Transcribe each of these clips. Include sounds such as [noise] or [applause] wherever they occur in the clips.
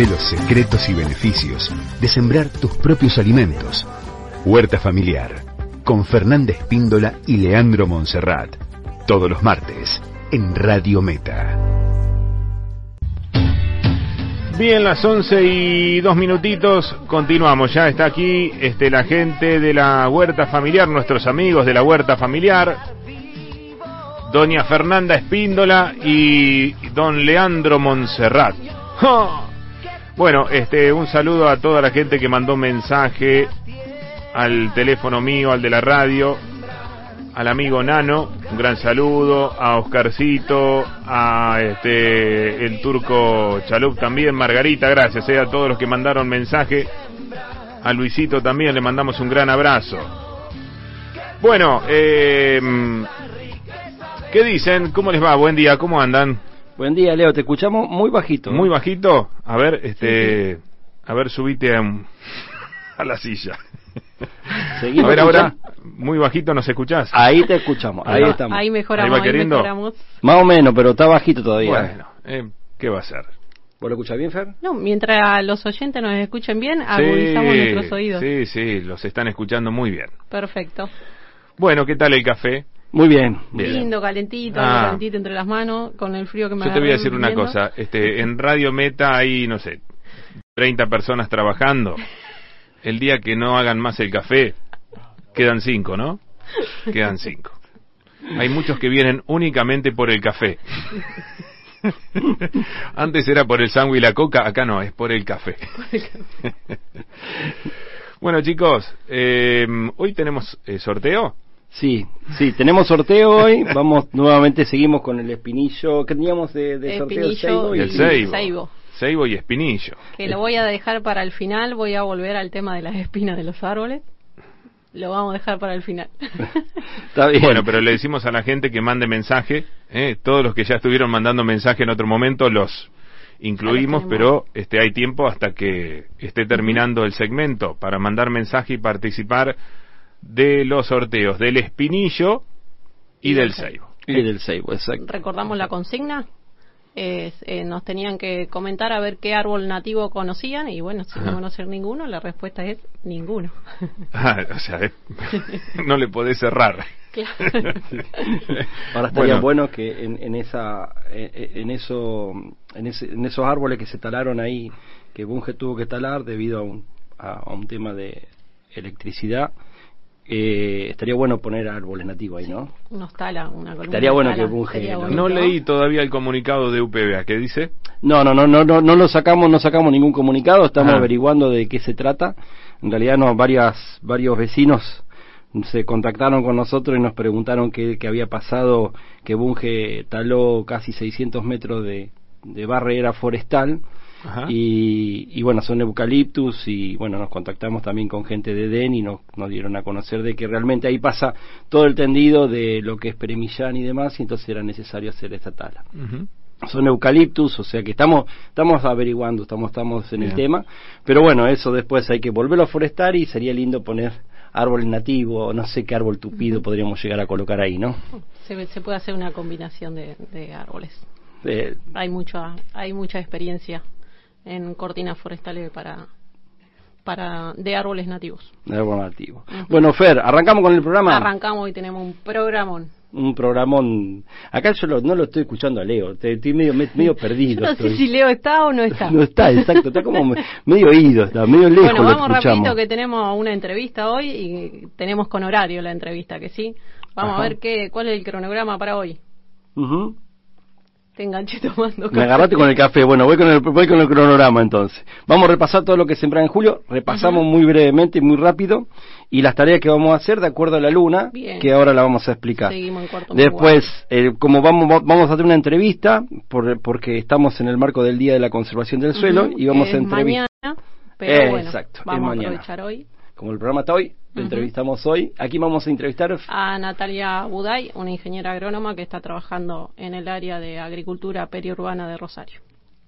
Aprende los secretos y beneficios de sembrar tus propios alimentos. Huerta Familiar, con Fernanda Espíndola y Leandro Monserrat. Todos los martes, en Radio Meta. Bien, las 11 y dos minutitos, continuamos. Ya está aquí este, la gente de la huerta familiar, nuestros amigos de la huerta familiar, doña Fernanda Espíndola y don Leandro Monserrat. Bueno, este, un saludo a toda la gente que mandó mensaje al teléfono mío, al de la radio, al amigo Nano, un gran saludo, a Oscarcito, a este el turco Chalup también, Margarita, gracias eh, a todos los que mandaron mensaje, a Luisito también le mandamos un gran abrazo. Bueno, eh, ¿qué dicen? ¿Cómo les va? Buen día, ¿cómo andan? Buen día, Leo, te escuchamos muy bajito. Muy bajito. A ver, este, a ver, subite a, a la silla. a ver, ahora, muy bajito, ¿nos escuchás? Ahí te escuchamos, ahí, estamos. Ahí mejoramos, ¿Ahí va queriendo? mejoramos. Más o menos, pero está bajito todavía. Bueno, eh, ¿qué va a ser? ¿Vos lo escuchás bien, Fer? No, mientras los oyentes nos escuchen bien, agudizamos nuestros oídos. Sí, sí, los están escuchando muy bien. Perfecto. Bueno, ¿qué tal el café? Muy bien. Bien. Lindo, calentito, Ah. calentito entre las manos, con el frío que me Yo te voy a decir una viendo. cosa, este, en Radio Meta hay, no sé, 30 personas trabajando. El día que no hagan más el café, quedan cinco, ¿no? Quedan cinco. Hay muchos que vienen únicamente por el café. Antes era por el sándwich y la coca, acá no, es por el café. bueno chicos, eh, hoy tenemos eh, sorteo. Sí, sí, tenemos sorteo hoy. Vamos, nuevamente seguimos con el espinillo. ¿Qué teníamos de, de sorteo? El Espinillo ceibo Y el ceibo. ceibo. Ceibo y espinillo. Que lo voy a dejar para el final, voy a volver al tema de las espinas de los árboles. Lo vamos a dejar para el final. [laughs] Está bien. Bueno, pero le decimos a la gente que mande mensaje. ¿eh? Todos los que ya estuvieron mandando mensaje en otro momento los incluimos, pero este hay tiempo hasta que esté terminando el segmento para mandar mensaje y participar de los sorteos del espinillo y, Y del ceibo. Y del ceibo, exacto. Recordamos la consigna. Eh, nos tenían que comentar a ver qué árbol nativo conocían y bueno, si no conocen ninguno, la respuesta es ninguno. [laughs] Ah, o sea, [laughs] no le podés cerrar. Claro. [laughs] Ahora estaría Bueno. bueno, que en, en esa, en, en eso, en, ese- en esos árboles que se talaron ahí, que Bunge tuvo que talar debido a un, a, a un tema de electricidad, eh, estaría bueno poner árboles nativos ahí, ¿no? Unos tala, una columna. Estaría bueno tala, que Bunge bonito. No leí todavía el comunicado de UPBA. ¿Qué dice? No, no, no, no, no, no lo sacamos, no sacamos ningún comunicado, estamos Ah. averiguando de qué se trata. En realidad, no, varias, varios vecinos se contactaron con nosotros y nos preguntaron qué, qué había pasado, que Bunge taló casi 600 metros de, de barrera forestal. Y, y bueno, son eucaliptus y bueno, nos contactamos también con gente de DEN y nos, nos dieron a conocer de que realmente ahí pasa todo el tendido de lo que es Peremillán y demás y entonces era necesario hacer esta tala. Son eucaliptus, o sea que estamos estamos averiguando, estamos estamos en el tema, pero bueno, eso después hay que volverlo a forestar y sería lindo poner árbol nativo, no sé qué árbol tupido podríamos llegar a colocar ahí, ¿no? Se, se puede hacer una combinación de, de árboles. Eh, Hay mucha, hay mucha experiencia en cortinas forestales para, para de árboles nativos. árbol nativo. Bueno, Fer, arrancamos con el programa. Arrancamos y tenemos un programón. Un programón. Acá yo lo- no lo estoy escuchando a Leo, te- estoy medio, me- medio Yo perdido. [laughs] no sé si Leo está o no está. No está, exacto, está como me- medio oído, está medio lejos bueno, lo vamos escuchamos. rapidito que tenemos una entrevista hoy y tenemos con horario la entrevista, que sí. Vamos Ajá. a ver qué, cuál es el cronograma para hoy. Ujú. Te enganché [laughs] tomando Me agarraste con el café. Bueno, voy con el, voy con el cronograma entonces. Vamos a repasar todo lo que sembrá en julio. Repasamos muy brevemente y muy rápido. Y las tareas que vamos a hacer de acuerdo a la luna, Bien. que ahora la vamos a explicar. Seguimos en cuarto Después, eh, como vamos, vamos a hacer una entrevista, por- porque estamos en el marco del Día de la Conservación del Suelo, y vamos a entrevistar. mañana, pero Eh, bueno, exacto, vamos a aprovechar hoy Como el programa está hoy, entrevistamos hoy. Aquí vamos a entrevistar a Natalia Buday, una ingeniera agrónoma que está trabajando en el área de agricultura periurbana de Rosario.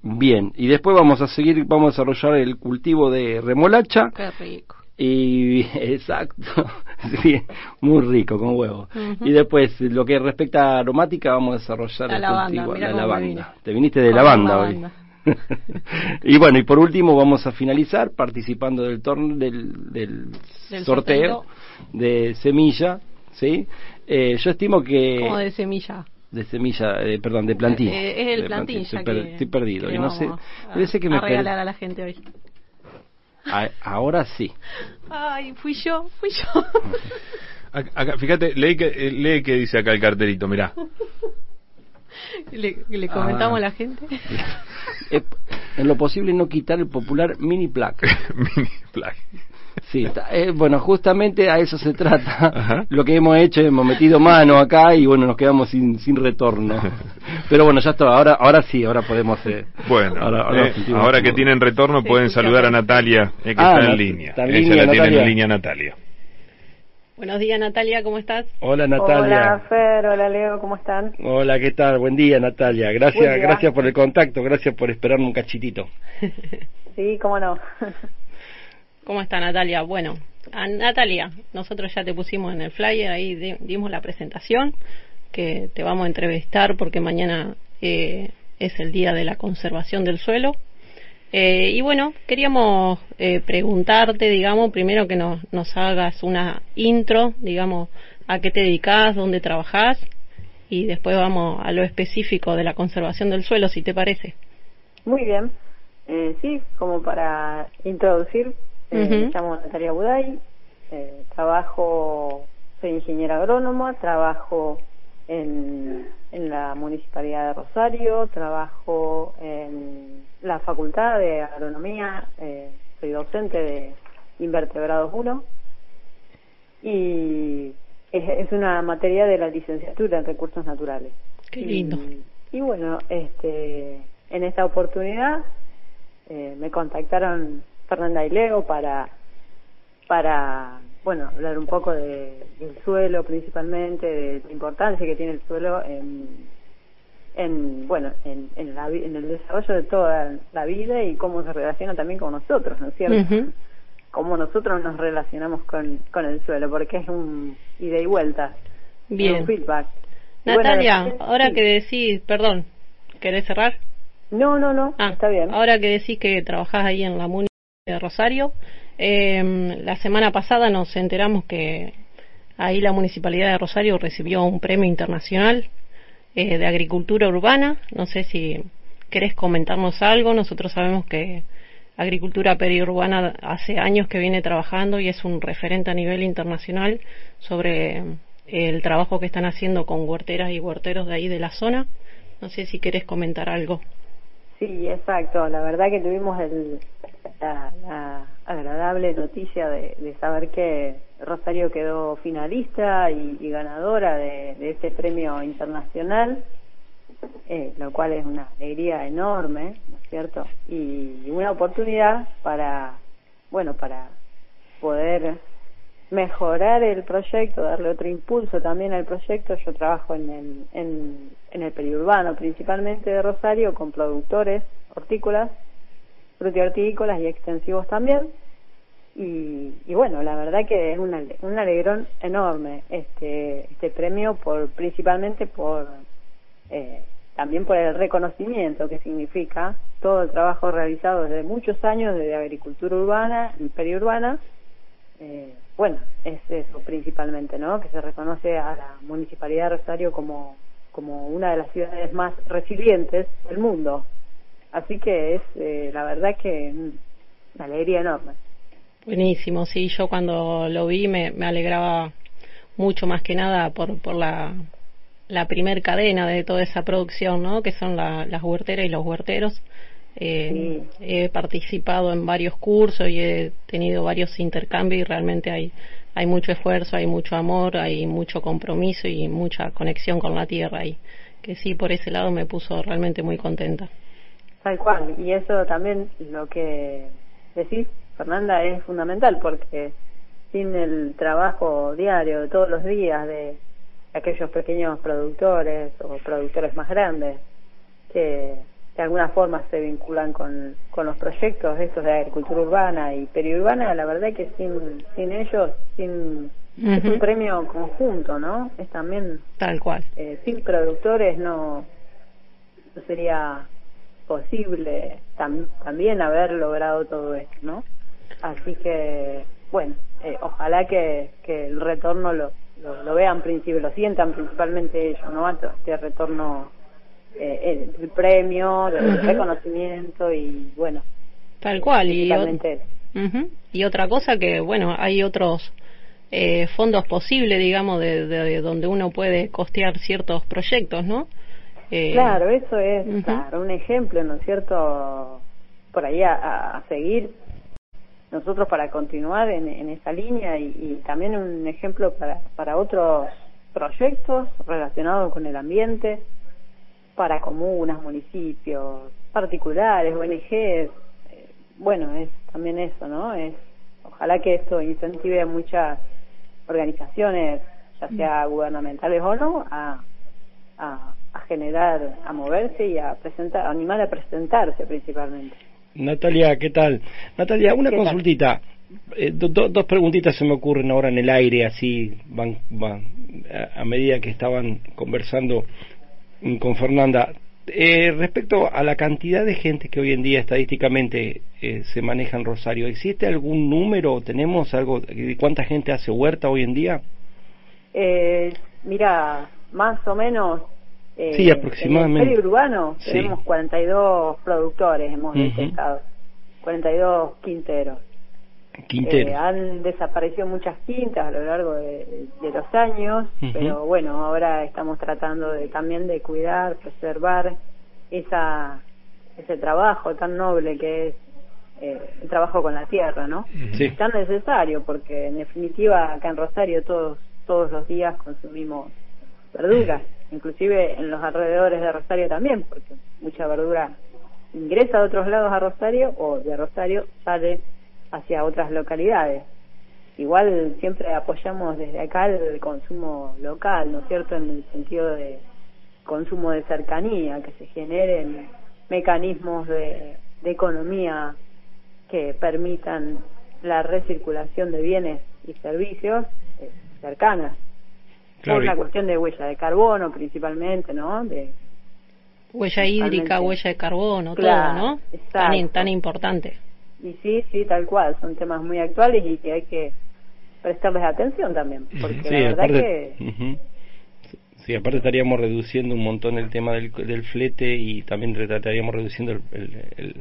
bien. Y después vamos a seguir, vamos a desarrollar el cultivo de remolacha. Qué rico. Y [laughs] exacto, [laughs] sí, muy rico, con huevo. Y después, lo que respecta a aromática, vamos a desarrollar La el lavanda, cultivo, la lavanda. Te viniste de Con lavanda la hoy. [laughs] y bueno, y por último vamos a finalizar participando del torneo del, del, sorteo, de semilla, ¿sí? Eh, yo estimo que... ¿Cómo de semilla? de semilla, eh, perdón, de plantín. Eh, es el plantín, estoy, perdido. y no sé, a, que me regalar a la gente hoy. ahora sí. Ay, fui yo, fui yo. [laughs] Acá, fíjate, lee que, lee que dice acá el carterito, mirá. [laughs] [laughs] Le, le comentamos a la gente. [laughs] Eh, en lo posible no quitar el popular mini plaque. [laughs] mini plaque. Sí, eh, bueno, justamente a eso se trata. Lo que hemos hecho, hemos metido mano acá y bueno, nos quedamos sin, sin retorno. Pero bueno, ya está, ahora, ahora sí, ahora podemos... Eh, bueno, ahora, eh, que tienen retorno pueden saludar a Natalia, que ah, está en línea. Ella la tiene en línea Natalia. Buenos días Natalia, ¿cómo estás? Hola Natalia. Hola Fer, hola Leo, ¿cómo están? Hola, ¿qué tal? Buen día Natalia. Gracias, gracias por el contacto, gracias por esperarme un cachitito. [laughs] sí, cómo no. [laughs] ¿Cómo está Natalia? Bueno, Natalia, nosotros ya te pusimos en el flyer, ahí dimos la presentación, que te vamos a entrevistar porque mañana eh, es el día de la conservación del suelo. Eh, y bueno, queríamos eh, preguntarte, digamos, primero que nos, nos hagas una intro, digamos, a qué te dedicas, dónde trabajás, y después vamos a lo específico de la conservación del suelo, si te parece. Muy bien. sí, como para introducir, eh, me llamo Natalia Buday, eh, trabajo, soy ingeniera agrónoma, trabajo en, en la Municipalidad de Rosario, trabajo en la Facultad de Agronomía, eh, soy docente de Invertebrados 1 y es, una materia de la licenciatura en recursos naturales. Qué lindo. Y, bueno, este, en esta oportunidad me contactaron Fernanda y Leo para, para bueno, hablar un poco de, del suelo principalmente, de la importancia que tiene el suelo en, en bueno, en, en, la, en el desarrollo de toda la vida y cómo se relaciona también con nosotros, ¿no es cierto? Cómo nosotros nos relacionamos con, con el suelo, porque es un ida y vuelta, Bien. un feedback. Natalia, ahora que decís, perdón, ¿querés cerrar? No, no, no, ah, está bien. Ahora que decís que trabajás ahí en la MUNI de Rosario. Eh, la semana pasada nos enteramos que ahí la Municipalidad de Rosario recibió un premio internacional eh, de agricultura urbana. No sé si querés comentarnos algo. Nosotros sabemos que Agricultura Periurbana hace años que viene trabajando y es un referente a nivel internacional sobre el trabajo que están haciendo con huerteras y huerteros de ahí de la zona. No sé si querés comentar algo. Sí, exacto. La verdad que tuvimos el, la, agradable noticia de, saber que Rosario quedó finalista y, ganadora de, este premio internacional, eh, lo cual es una alegría enorme, ¿no es cierto? Y, una oportunidad para, bueno, para poder mejorar el proyecto, darle otro impulso también al proyecto. Yo trabajo en el, en, en el periurbano, principalmente de Rosario, con productores hortícolas frutihortícolas y extensivos también. Y, y, bueno, la verdad que es un, un alegrón enorme este, este premio, por principalmente por eh, también por el reconocimiento que significa todo el trabajo realizado desde muchos años desde agricultura urbana y periurbana. Eh, bueno, es eso principalmente, ¿no? Que se reconoce a la Municipalidad de Rosario como, como una de las ciudades más resilientes del mundo Así que es, eh, la verdad que una alegría enorme. Buenísimo, sí, yo cuando lo vi me, me alegraba mucho más que nada por, por la, la primer cadena de toda esa producción, ¿no? Que son las huerteras y los huerteros. Eh, He participado en varios cursos y he tenido varios intercambios y realmente hay, hay mucho esfuerzo, hay mucho amor, hay mucho compromiso y mucha conexión con la tierra y que sí, por ese lado me puso realmente muy contenta. Tal cual, y eso también lo que decís, Fernanda, es fundamental porque sin el trabajo diario de todos los días de aquellos pequeños productores o productores más grandes que de alguna forma se vinculan con, con los proyectos estos de agricultura urbana y periurbana, la verdad que sin, sin ellos, sin es un premio conjunto, ¿no? Es también tal cual. Eh, sin productores no, no sería posible también haber logrado todo esto, ¿no? Así que, bueno, eh, ojalá que, que el retorno lo, lo, vean, principio, lo sientan principalmente ellos, ¿no? Este retorno, eh, el, premio, el reconocimiento y, bueno. Tal cual, y, y otra cosa que, bueno, hay otros eh, fondos posibles, digamos, de, de, donde uno puede costear ciertos proyectos, ¿no? Eh, claro, eso es un ejemplo, ¿no es cierto? Por ahí a, seguir nosotros para continuar en, en esa línea y, también un ejemplo para, para otros proyectos relacionados con el ambiente, para comunas, municipios, particulares, ONGs. Eh, bueno, es también eso, ¿no? Es ojalá que esto incentive a muchas organizaciones, ya sea gubernamentales o no, a, a, a generar, a moverse y a presentar, a animar a presentarse principalmente. Natalia, ¿qué tal? Natalia, una consultita. Eh, dos preguntitas se me ocurren ahora en el aire, así van, van a, medida que estaban conversando con Fernanda. Eh, respecto a la cantidad de gente que hoy en día estadísticamente eh, se maneja en Rosario, ¿existe algún número? ¿Tenemos algo de cuánta gente hace huerta hoy en día? Eh, mira, más o menos eh, sí, aproximadamente. En el urbano tenemos 42 productores, hemos detectado, 42 quinteros. Quinteros. Eh, han desaparecido muchas quintas a lo largo de, los años, pero bueno, ahora estamos tratando de también de cuidar, preservar esa ese trabajo tan noble que es eh, el trabajo con la tierra, ¿no? Sí. Tan necesario porque en definitiva acá en Rosario todos todos los días consumimos verduras inclusive en los alrededores de Rosario también, porque mucha verdura ingresa de otros lados a Rosario o de Rosario sale hacia otras localidades. Igual siempre apoyamos desde acá el consumo local, ¿no es cierto?, en el sentido de consumo de cercanía, que se generen mecanismos de, economía que permitan la recirculación de bienes y servicios eh, cercanas por una cuestión de huella de carbono principalmente, ¿no? De, huella hídrica, huella de carbono, todo, ¿no? Tan, tan importante. Y sí, sí, tal cual, son temas muy actuales y que hay que prestarles atención también, porque la verdad que... Sí, aparte estaríamos reduciendo un montón el tema del, del flete y también estaríamos reduciendo el,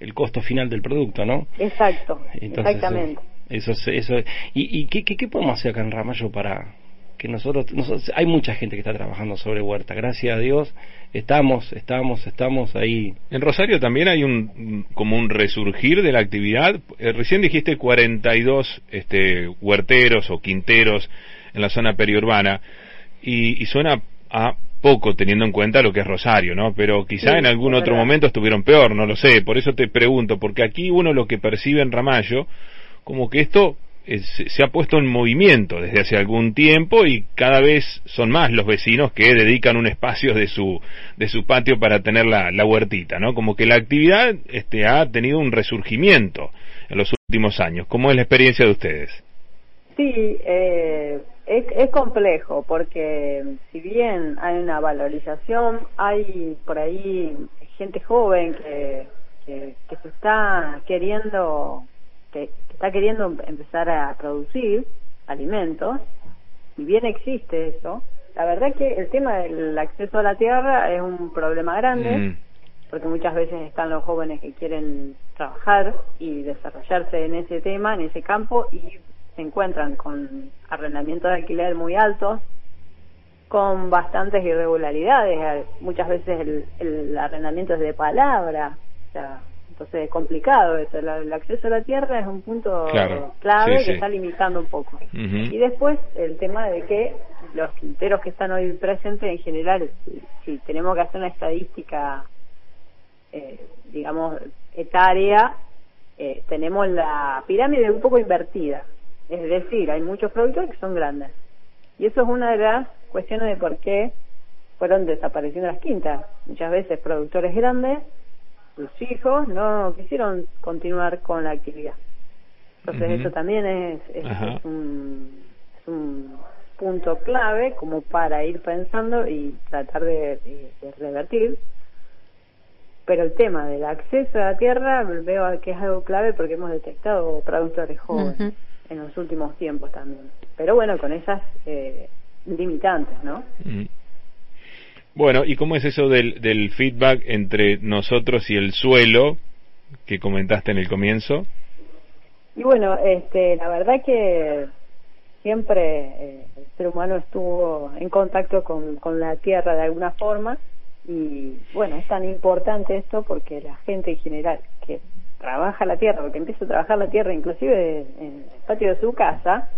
el, costo final del producto, ¿no? Exacto, exactamente. Eso, eso, ¿Y, y qué, qué, qué podemos hacer acá en Ramallo para, que nosotros, hay mucha gente que está trabajando sobre huerta, gracias a Dios, estamos, estamos, estamos ahí. En Rosario también hay un como un resurgir de la actividad. Eh, recién dijiste 42 este, huerteros o quinteros en la zona periurbana y, suena a poco teniendo en cuenta lo que es Rosario, ¿no? Pero quizá en algún otro momento estuvieron peor, no lo sé. Por eso te pregunto, porque aquí uno lo que percibe en Ramallo, como que esto se ha puesto en movimiento desde hace algún tiempo y cada vez son más los vecinos que dedican un espacio de su de su patio para tener la, la huertita, ¿no? Como que la actividad este ha tenido un resurgimiento en los últimos años. ¿Cómo es la experiencia de ustedes? Sí, eh, es, complejo porque si bien hay una valorización, hay por ahí gente joven que, que se está queriendo que, está queriendo empezar a producir alimentos, y bien existe eso, la verdad que el tema del acceso a la tierra es un problema grande, mm. porque muchas veces están los jóvenes que quieren trabajar y desarrollarse en ese tema, en ese campo, y se encuentran con arrendamientos de alquiler muy altos, con bastantes irregularidades, muchas veces el, el arrendamiento es de palabra, o sea, entonces es complicado eso. El, acceso a la tierra es un punto clave que está limitando un poco. Y después el tema de que los quinteros que están hoy presentes en general, si, tenemos que hacer una estadística, eh, digamos, etaria, eh, tenemos la pirámide un poco invertida. Es decir, hay muchos productores que son grandes. Y eso es una de las cuestiones de por qué fueron desapareciendo las quintas. Muchas veces productores grandes sus hijos no quisieron continuar con la actividad. Entonces eso también es, es, un, es, un, punto clave como para ir pensando y tratar de, revertir. pero el tema del acceso a la tierra veo que es algo clave porque hemos detectado productores jóvenes en los últimos tiempos también. Pero bueno, con esas eh, limitantes, ¿no? Mm. Bueno, ¿y cómo es eso del, del feedback entre nosotros y el suelo que comentaste en el comienzo? Y bueno, este, la verdad que siempre eh, el ser humano estuvo en contacto con, con la tierra de alguna forma y bueno, es tan importante esto porque la gente en general que trabaja la tierra, porque empieza a trabajar la tierra inclusive en el patio de su casa,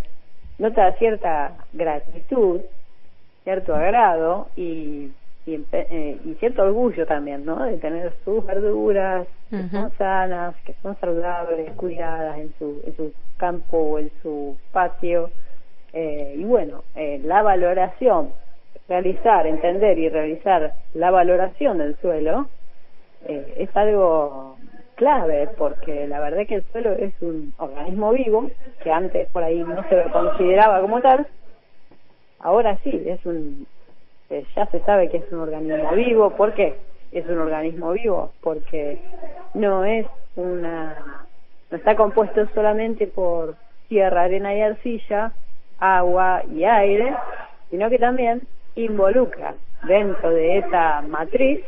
nota cierta gratitud, cierto agrado y, y, eh, y cierto orgullo también, ¿no? De tener sus verduras que son sanas, que son saludables, cuidadas en su, en su campo o en su patio. Eh, y bueno, eh, la valoración realizar, entender y realizar la valoración del suelo eh, es algo clave porque la verdad que el suelo es un organismo vivo que antes por ahí no se lo consideraba como tal ahora sí es un eh, ya se sabe que es un organismo vivo ¿por qué? es un organismo vivo porque no es una no está compuesto solamente por tierra, arena y arcilla agua y aire sino que también involucra dentro de esa matriz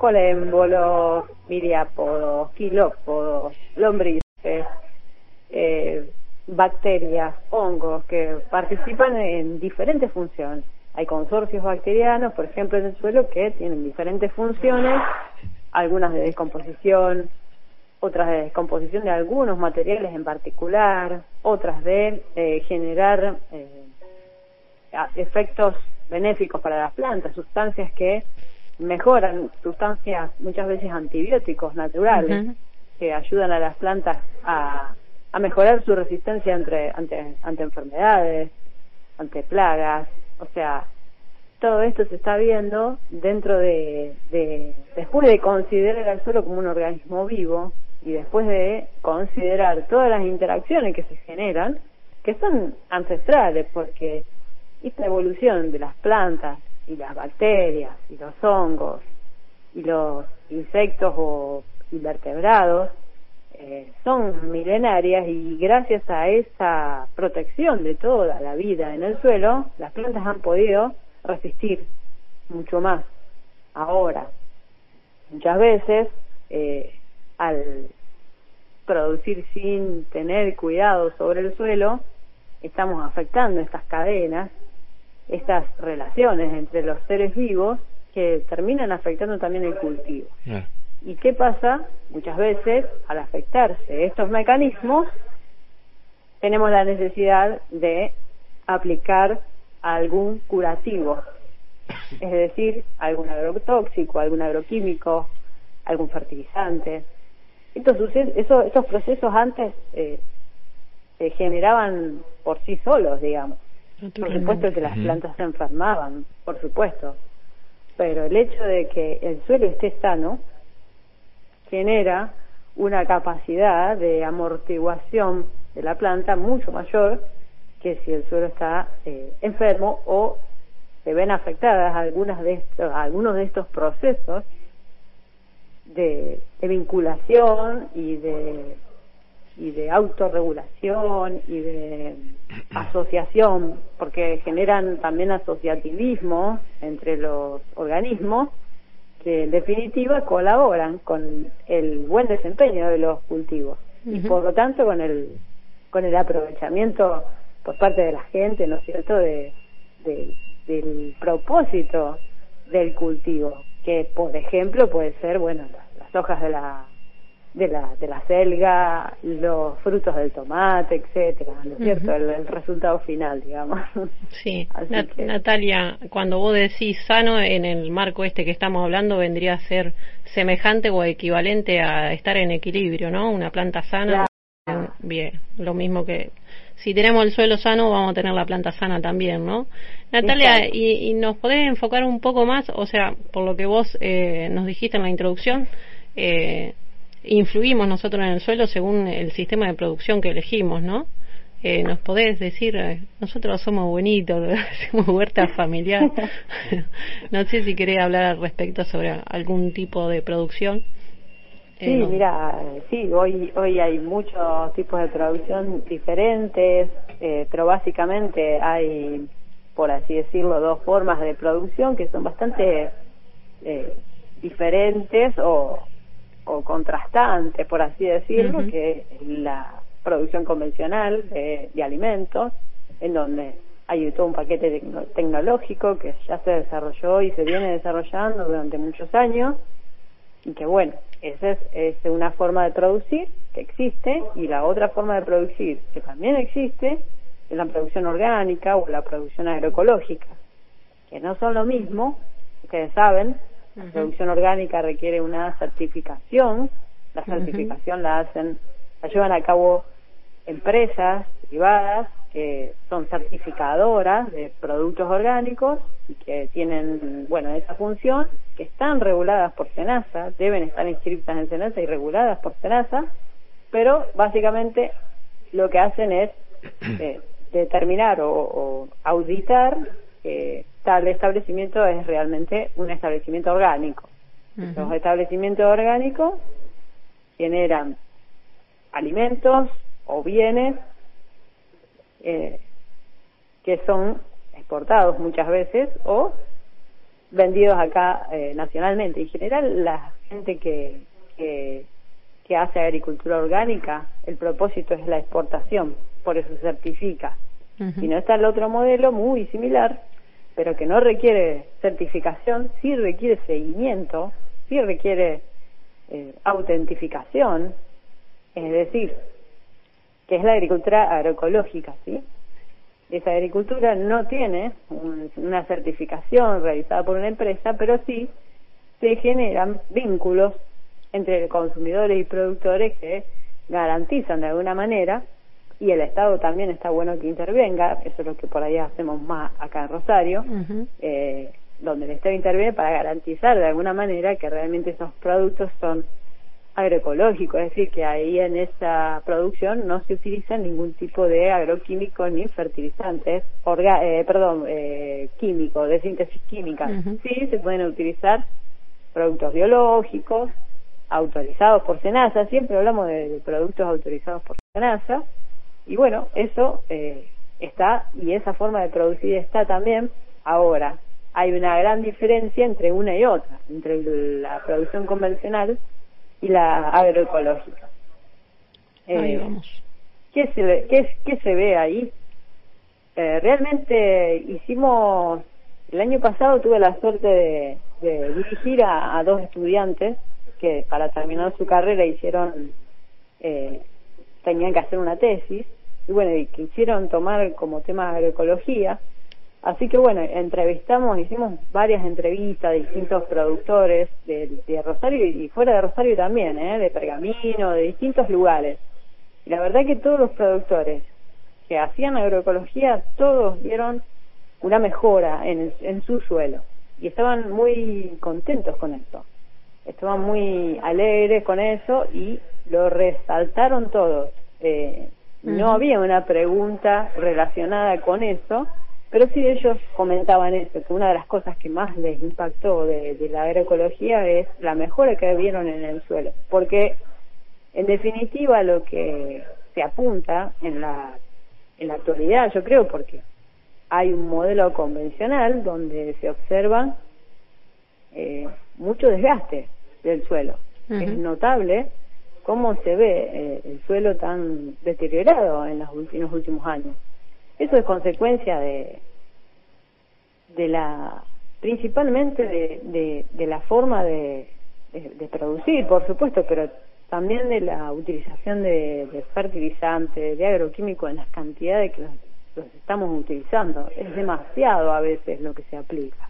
colémbolos, miriápodos, quilópodos, lombrices, eh, bacterias, hongos que participan en diferentes funciones. Hay consorcios bacterianos, por ejemplo, en el suelo que tienen diferentes funciones, algunas de descomposición, otras de descomposición de algunos materiales en particular, otras de eh, generar eh, efectos benéficos para las plantas, sustancias que mejoran, sustancias muchas veces antibióticos naturales que ayudan a las plantas a, a mejorar su resistencia ante, ante, ante enfermedades, ante plagas, o sea, todo esto se está viendo dentro de, de, después de considerar al suelo como un organismo vivo y después de considerar todas las interacciones que se generan, que son ancestrales, porque esta evolución de las plantas y las bacterias y los hongos y los insectos o invertebrados son milenarias y gracias a esa protección de toda la vida en el suelo, las plantas han podido resistir mucho más. Ahora, muchas veces, eh, al producir sin tener cuidado sobre el suelo, estamos afectando estas cadenas estas relaciones entre los seres vivos que terminan afectando también el cultivo. ¿Y qué pasa? Muchas veces, al afectarse estos mecanismos, tenemos la necesidad de aplicar algún curativo, es decir, algún agrotóxico, algún agroquímico, algún fertilizante. Estos, eso, estos procesos antes eh, se generaban por sí solos, digamos. Por supuesto que las plantas se enfermaban, por supuesto, pero el hecho de que el suelo esté sano genera una capacidad de amortiguación de la planta mucho mayor que si el suelo está eh, enfermo o se ven afectadas algunas de estos, algunos de estos procesos de vinculación y de y de autorregulación y de [clears throat] asociación, porque generan también asociativismo entre los organismos que en definitiva colaboran con el buen desempeño de los cultivos y por lo tanto con el con el aprovechamiento por parte de la gente, ¿no es cierto?, de, del propósito del cultivo, que por ejemplo puede ser, bueno, las hojas de la de la, de la selga, los frutos del tomate, etcétera, ¿no es cierto? El, resultado final, digamos. Sí, [laughs] Natalia, cuando vos decís sano, en el marco este que estamos hablando, vendría a ser semejante o equivalente a estar en equilibrio, ¿no? Una planta sana. Bien, lo mismo que si tenemos el suelo sano, vamos a tener la planta sana también, ¿no? Natalia, y, y, nos podés enfocar un poco más, o sea, por lo que vos eh, nos dijiste en la introducción, eh, influimos nosotros en el suelo según el sistema de producción que elegimos, ¿no? Eh, ¿Nos podés decir, eh, nosotros somos bonitos, [laughs] hacemos huerta familiar? [laughs] no sé si querés hablar al respecto sobre algún tipo de producción. Sí, mira, sí, hoy hoy hay muchos tipos de producción diferentes, pero básicamente hay, por así decirlo, dos formas de producción que son bastante diferentes o, o contrastantes, por así decirlo, que es la producción convencional de, alimentos, en donde hay todo un paquete tecnológico que ya se desarrolló y se viene desarrollando durante muchos años, y que bueno, esa es, es una forma de producir que existe, y la otra forma de producir que también existe es la producción orgánica o la producción agroecológica, que no son lo mismo, ustedes saben, la producción orgánica requiere una certificación, la certificación la hacen, la llevan a cabo empresas privadas que son certificadoras de productos orgánicos y que tienen, bueno, esa función, que están reguladas por SENASA, deben estar inscritas en SENASA y reguladas por SENASA, pero básicamente lo que hacen es [clears throat] eh, determinar o, o auditar que tal establecimiento es realmente un establecimiento orgánico. Los establecimientos orgánicos generan alimentos o bienes eh, que son exportados muchas veces o vendidos acá eh, nacionalmente. En general, la gente que, que, que hace agricultura orgánica, el propósito es la exportación, por eso se certifica. Y no está el otro modelo muy similar, pero que no requiere certificación, sí requiere seguimiento, sí requiere eh, autentificación, es decir, que es la agricultura agroecológica, ¿sí? Esa agricultura no tiene una certificación realizada por una empresa, pero sí se generan vínculos entre consumidores y productores que garantizan de alguna manera y el Estado también está bueno que intervenga, eso es lo que por ahí hacemos más acá en Rosario, eh, donde el Estado interviene para garantizar de alguna manera que realmente esos productos son agroecológicos, es decir, que ahí en esa producción no se utiliza ningún tipo de agroquímico ni fertilizantes, eh, perdón, eh, químicos, de síntesis química. Sí, se pueden utilizar productos biológicos autorizados por SENASA, siempre hablamos de productos autorizados por SENASA, y bueno, eso eh, está y esa forma de producir está también. Ahora, hay una gran diferencia entre una y otra, entre la producción convencional y la agroecológica. ahí eh, vamos. ¿qué se, ve, qué, qué se ve ahí? Eh, realmente hicimos, el año pasado tuve la suerte de, de dirigir a, a, dos estudiantes que para terminar su carrera hicieron, eh, tenían que hacer una tesis y bueno, y quisieron tomar como tema agroecología. Así que bueno, entrevistamos, hicimos varias entrevistas de distintos productores de, Rosario y fuera de Rosario también, ¿eh? de Pergamino, de distintos lugares. Y la verdad que todos los productores que hacían agroecología, todos vieron una mejora en, en su suelo y estaban muy contentos con esto. Estaban muy alegres con eso y lo resaltaron todos. Eh, no había una pregunta relacionada con eso, pero sí ellos comentaban eso, que una de las cosas que más les impactó de, la agroecología es la mejora que vieron en el suelo, porque en definitiva lo que se apunta en la, en la actualidad, yo creo, porque hay un modelo convencional donde se observa eh, mucho desgaste del suelo. Es notable cómo se ve eh, el suelo tan deteriorado en los, últimos últimos años. Eso es consecuencia de, de la, principalmente de, de, la forma de, de, producir, por supuesto, pero también de la utilización de, fertilizantes, de agroquímicos en las cantidades que los, estamos utilizando. Es demasiado a veces lo que se aplica.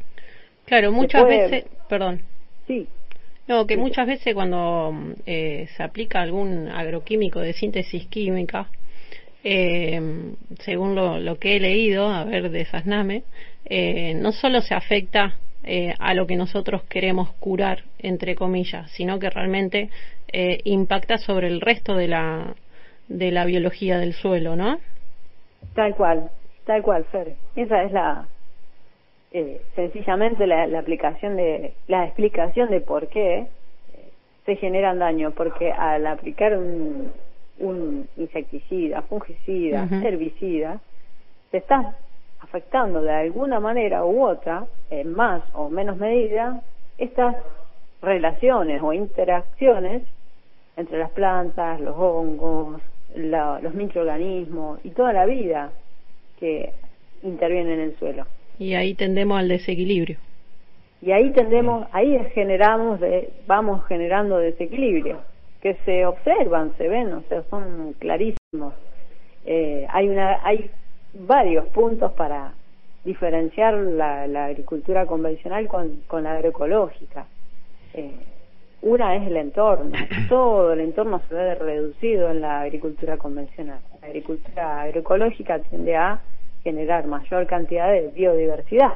Claro, muchas veces, perdón. Sí. No, que muchas veces cuando eh, se aplica algún agroquímico de síntesis química, eh, según lo, que he leído, a ver, de Sasname, eh, no solo se afecta a lo que nosotros queremos curar, entre comillas, sino que realmente impacta sobre el resto de la, de la biología del suelo, ¿no? Tal cual, tal cual, Fer. Esa es la, eh, sencillamente la, la, aplicación de, la explicación de por qué eh, se generan daños, porque al aplicar un, un insecticida, fungicida, herbicida, se está afectando de alguna manera u otra, en más o menos medida, estas relaciones o interacciones entre las plantas, los hongos, los microorganismos y toda la vida que interviene en el suelo. Y ahí tendemos al desequilibrio. Y ahí tendemos, ahí generamos, vamos generando desequilibrio, que se observan, se ven, o sea, son clarísimos. Eh, hay una, hay varios puntos para diferenciar la, la agricultura convencional con, con la agroecológica. Eh, una es el entorno. Todo el entorno se ve reducido en la agricultura convencional. La agricultura agroecológica tiende a generar mayor cantidad de biodiversidad.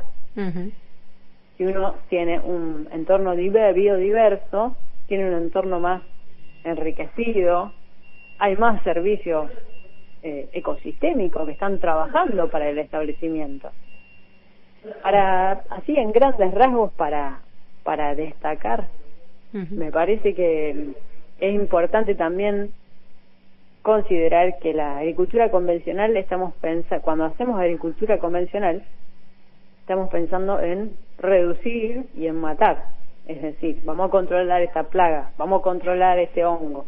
Si uno tiene un entorno biodiverso, tiene un entorno más enriquecido, hay más servicios eh, ecosistémicos que están trabajando para el establecimiento. Para, así en grandes rasgos para, para destacar me parece que es importante también considerar que la agricultura convencional estamos pensando, cuando hacemos agricultura convencional, estamos pensando en reducir y en matar. Es decir, vamos a controlar esta plaga, vamos a controlar este hongo.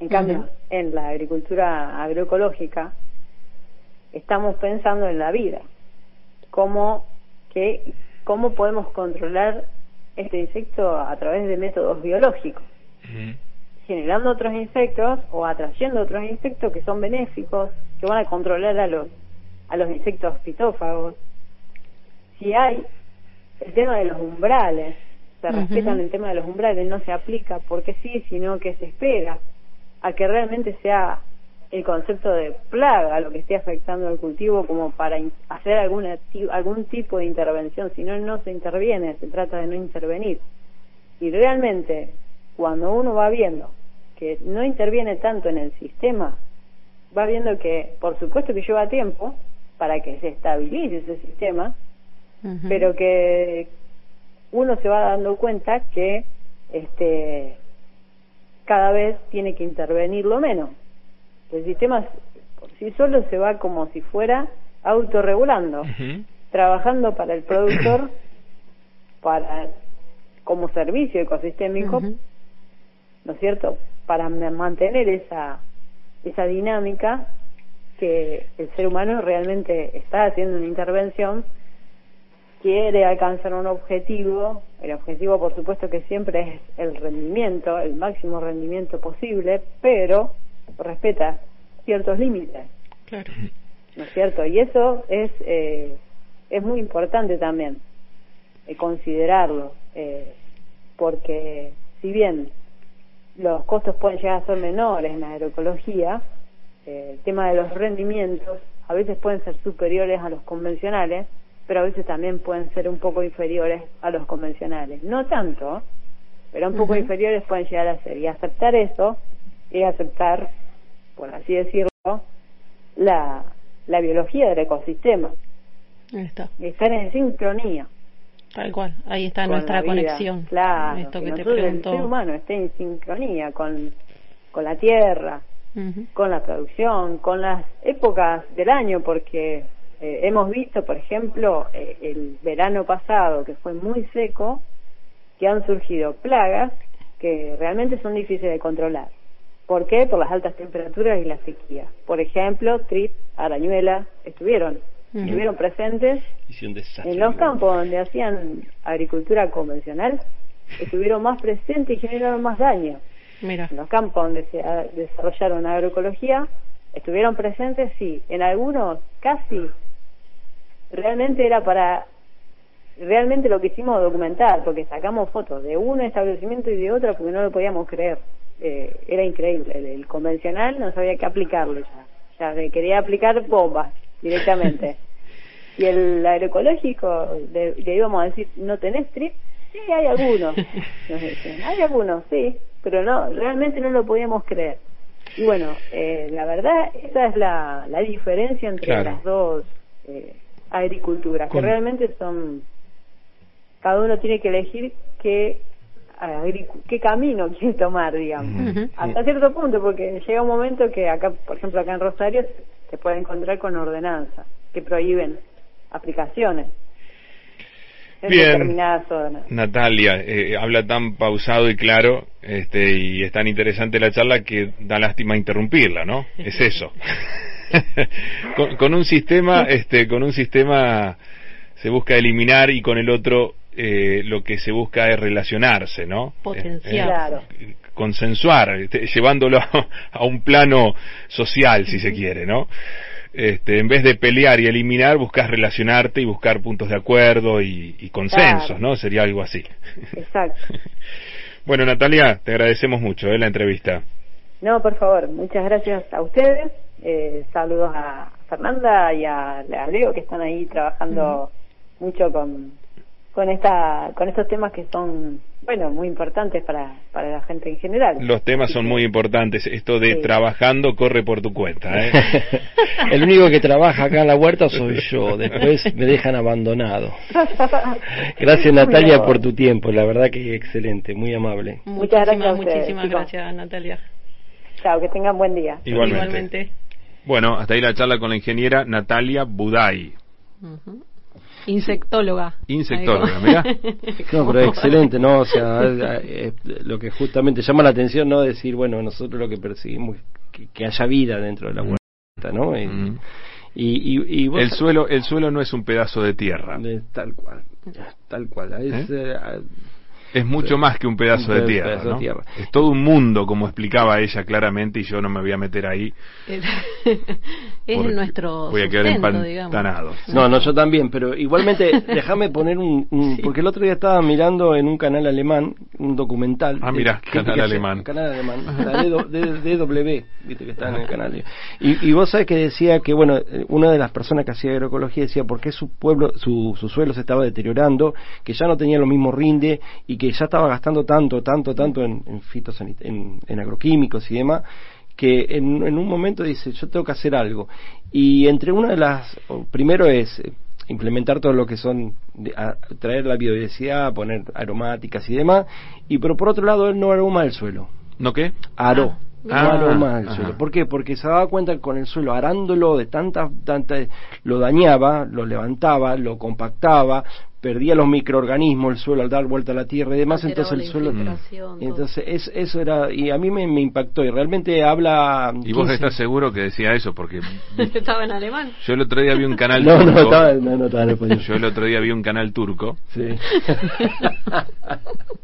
En cambio, en la agricultura agroecológica, estamos pensando en la vida. Cómo, que, cómo podemos controlar este insecto a través de métodos biológicos, generando otros insectos o atrayendo otros insectos que son benéficos, que van a controlar a los, a los insectos pitófagos. Si hay el tema de los umbrales, se respetan el tema de los umbrales, no se aplica porque sí, sino que se espera a que realmente sea el concepto de plaga lo que esté afectando al cultivo como para hacer alguna, algún tipo de intervención, si no, no se interviene, se trata de no intervenir. Y realmente, cuando uno va viendo que no interviene tanto en el sistema, va viendo que, por supuesto que lleva tiempo para que se estabilice ese sistema, pero que uno se va dando cuenta que este cada vez tiene que intervenir lo menos. El sistema por sí solo se va como si fuera autorregulando, trabajando para el productor, para como servicio ecosistémico, ¿no es cierto? Para mantener esa esa dinámica que el ser humano realmente está haciendo una intervención, quiere alcanzar un objetivo, el objetivo por supuesto que siempre es el rendimiento, el máximo rendimiento posible, pero respeta ciertos límites. Claro. ¿No es cierto? Y eso es, eh, es muy importante también eh, considerarlo, eh, porque si bien los costos pueden llegar a ser menores en la agroecología, el tema de los rendimientos a veces pueden ser superiores a los convencionales, pero a veces también pueden ser un poco inferiores a los convencionales. No tanto, pero un poco inferiores pueden llegar a ser. Y aceptar eso es aceptar por así decirlo, la, la biología del ecosistema. está. Estar en sincronía. Tal cual, ahí está nuestra conexión. Claro, esto que, te el ser humano esté en sincronía con, con la tierra, con la producción, con las épocas del año, porque eh, hemos visto, por ejemplo, eh, el verano pasado, que fue muy seco, que han surgido plagas que realmente son difíciles de controlar. ¿Por qué? Por las altas temperaturas y la sequía. Por ejemplo, trip, arañuela, estuvieron, estuvieron presentes en los campos donde hacían agricultura convencional, estuvieron más presentes y generaron más daño. Mira. En los campos donde se desarrollaron agroecología, estuvieron presentes, sí, en algunos casi realmente era para realmente lo que hicimos documentar, porque sacamos fotos de un establecimiento y de otro porque no lo podíamos creer eh, era increíble. El, convencional no sabía qué aplicarle ya. Ya quería aplicar bombas directamente. y el agroecológico, le, íbamos a decir, ¿no tenés trip? Sí, hay algunos. [laughs] Nos dicen, hay algunos, sí, pero no, realmente no lo podíamos creer. y bueno, eh, la verdad, esa es la, la diferencia entre Claro. las dos eh, agriculturas, Con- que realmente son, cada uno tiene que elegir qué, qué camino [laughs] quiere tomar, digamos. Hasta cierto punto, porque llega un momento que acá, por ejemplo, acá en Rosario, se puede encontrar con ordenanzas que prohíben aplicaciones en Bien. Natalia, eh, habla tan pausado y claro, este, y es tan interesante la charla que da lástima interrumpirla, ¿no? Es eso. [laughs] con, con un sistema, este, con un sistema se busca eliminar y con el otro eh, lo que se busca es relacionarse, ¿no? Potenciar. Eh, eh, Claro. Consensuar, este, llevándolo [laughs] a, un plano social, si se quiere, ¿no? Este, en vez de pelear y eliminar, buscas relacionarte y buscar puntos de acuerdo y, y consensos, Claro. ¿no? Sería algo así. Exacto. [laughs] Bueno, Natalia, te agradecemos mucho ¿eh? la entrevista. No, por favor, muchas gracias a ustedes. Eh, saludos a Fernanda y a, a Leo que están ahí trabajando mucho con con esta con estos temas que son bueno muy importantes para para la gente en general. Los temas son muy importantes. Esto de Sí. trabajando corre por tu cuenta. ¿eh? [laughs] El único que trabaja acá en la huerta soy yo, después me dejan abandonado. [laughs] Gracias Natalia por tu tiempo, la verdad que excelente, muy amable. Muchas gracias a Muchísimas, ustedes, muchísimas chicos. gracias, Natalia. Chao, que tengan buen día. Igualmente. Bueno, hasta ahí la charla con la ingeniera Natalia Buday. Ujú. Insectóloga. Insectóloga, mirá. No, pero [laughs] excelente, ¿no? O sea, eh, lo que justamente llama la atención, ¿no? Decir, bueno, nosotros lo que perseguimos es que, que haya vida dentro de la huerta, ¿no? Y, Mm. y, y, y vos- El suelo, el suelo no es un pedazo de tierra. de- tal cual, tal cual. Es, eh, Es mucho más que un pedazo de tierra, pedazo de ¿no? tierra. Es todo un mundo, como explicaba ella claramente, y yo no me voy a meter ahí. [laughs] es nuestro Voy a quedar empantanado. No, no, yo también, pero igualmente [laughs] déjame poner un, un- Sí. porque el otro día estaba mirando en un canal alemán un documental. Ah, mirá, de- canal alemán. Canal alemán, [laughs] DW, viste que está en el canal. Y, y vos sabés que decía que, bueno, eh, una de las personas que hacía agroecología decía por qué su pueblo, su, su suelo se estaba deteriorando, que ya no tenía lo mismo rinde y que ya estaba gastando tanto, tanto, tanto en, en fitosanit- en, en agroquímicos y demás, que en, en un momento dice, yo tengo que hacer algo. Y entre una de las, primero es eh, implementar todo lo que son, de- a- traer la biodiversidad, poner aromáticas y demás, y pero por otro lado él no aroma el suelo, ¿No qué? aró. Ah, no Ah, aroma el ajá. suelo. ¿Por qué? Porque se daba cuenta que con el suelo, arándolo de tanta, tanta, lo dañaba, lo levantaba, lo compactaba, perdía los microorganismos, el suelo al dar vuelta a la tierra y demás, entonces el suelo... Y entonces es- eso era, y a mí me, me impactó, y realmente habla... Y vos 15 estás seguro que decía eso, porque. [laughs] Estaba en alemán. yo el otro día vi un canal No, turco. no, estaba, no, no, estaba en español. Yo el otro día vi un canal turco Sí. [laughs]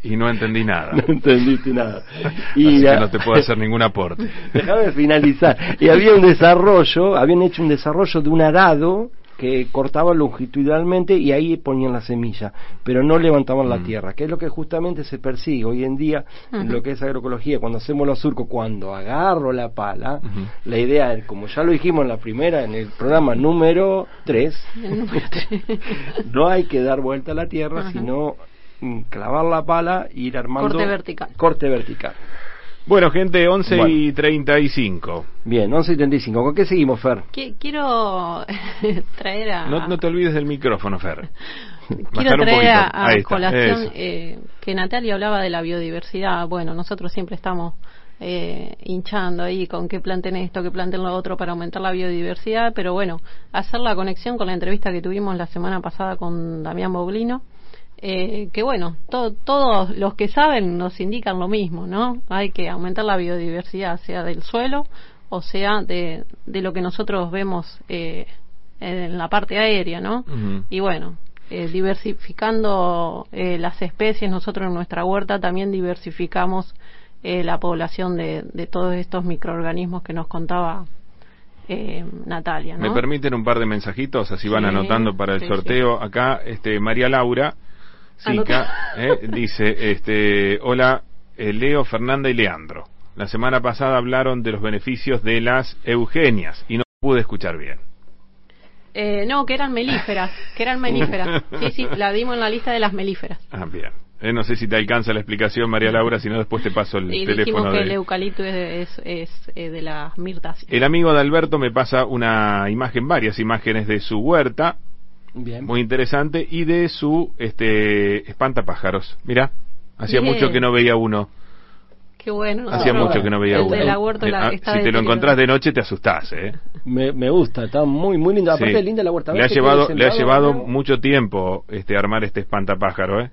y no entendí nada. no entendiste nada. Así Y que no te puedo hacer ningún aporte. Déjame finalizar. Y había un desarrollo, habían hecho un desarrollo de un arado que cortaba longitudinalmente y ahí ponían la semilla, pero no levantaban la Mm. tierra, que es lo que justamente se persigue hoy en día en lo que es agroecología. Cuando hacemos los surcos, cuando agarro la pala, la idea es, como ya lo dijimos en la primera, en el programa número 3, El número tres. [laughs] no hay que dar vuelta a la tierra, sino mm, clavar la pala e ir armando... Corte vertical. Corte vertical. Bueno, gente, 11 Bueno. y 35. Bien, 11 y 35. ¿Con qué seguimos, Fer? Qui- Quiero [laughs] traer a... No, no te olvides del micrófono, Fer. [laughs] Quiero traer a, a colación eh, que Natalia hablaba de la biodiversidad. Bueno, nosotros siempre estamos eh, hinchando ahí con que planten esto, que planten lo otro para aumentar la biodiversidad, pero bueno, hacer la conexión con la entrevista que tuvimos la semana pasada con Damián Boglino. Eh, que bueno, to- todos los que saben nos indican lo mismo, ¿no? Hay que aumentar la biodiversidad, sea del suelo o sea de, de lo que nosotros vemos eh, en la parte aérea, ¿no? Y bueno, eh, diversificando eh, las especies, nosotros en nuestra huerta también diversificamos eh, la población de, de todos estos microorganismos que nos contaba eh, Natalia. ¿no? ¿Me permiten un par de mensajitos? Así van Sí, anotando para el sí, sorteo. Acá, este, María Laura, Sica, eh, dice, este, hola, eh, Leo, Fernanda y Leandro. La semana pasada hablaron de los beneficios de las eugenias y no pude escuchar bien. Eh, no, que eran melíferas, que eran [laughs] melíferas. Sí, sí, la dimos en la lista de las melíferas. Ah, bien. Eh, no sé si te alcanza la explicación, María Laura, si no después te paso el y teléfono. que de- el eucalipto es, es, es, de las mirtas. El amigo de Alberto me pasa una imagen, varias imágenes de su huerta, Bien. muy interesante, y de su este espantapájaros. Mira, hacía Bien. mucho que no veía uno. Qué bueno. Hacía mucho que no veía el uno. Eh, la- ah, está si te lo encontrás de noche te asustás, ¿eh? Me, me gusta, está muy muy linda. Aparte Sí. es linda la huerta. Le ¿Ves ha llevado, le ha llevado mucho tiempo este armar este espantapájaro, ¿eh?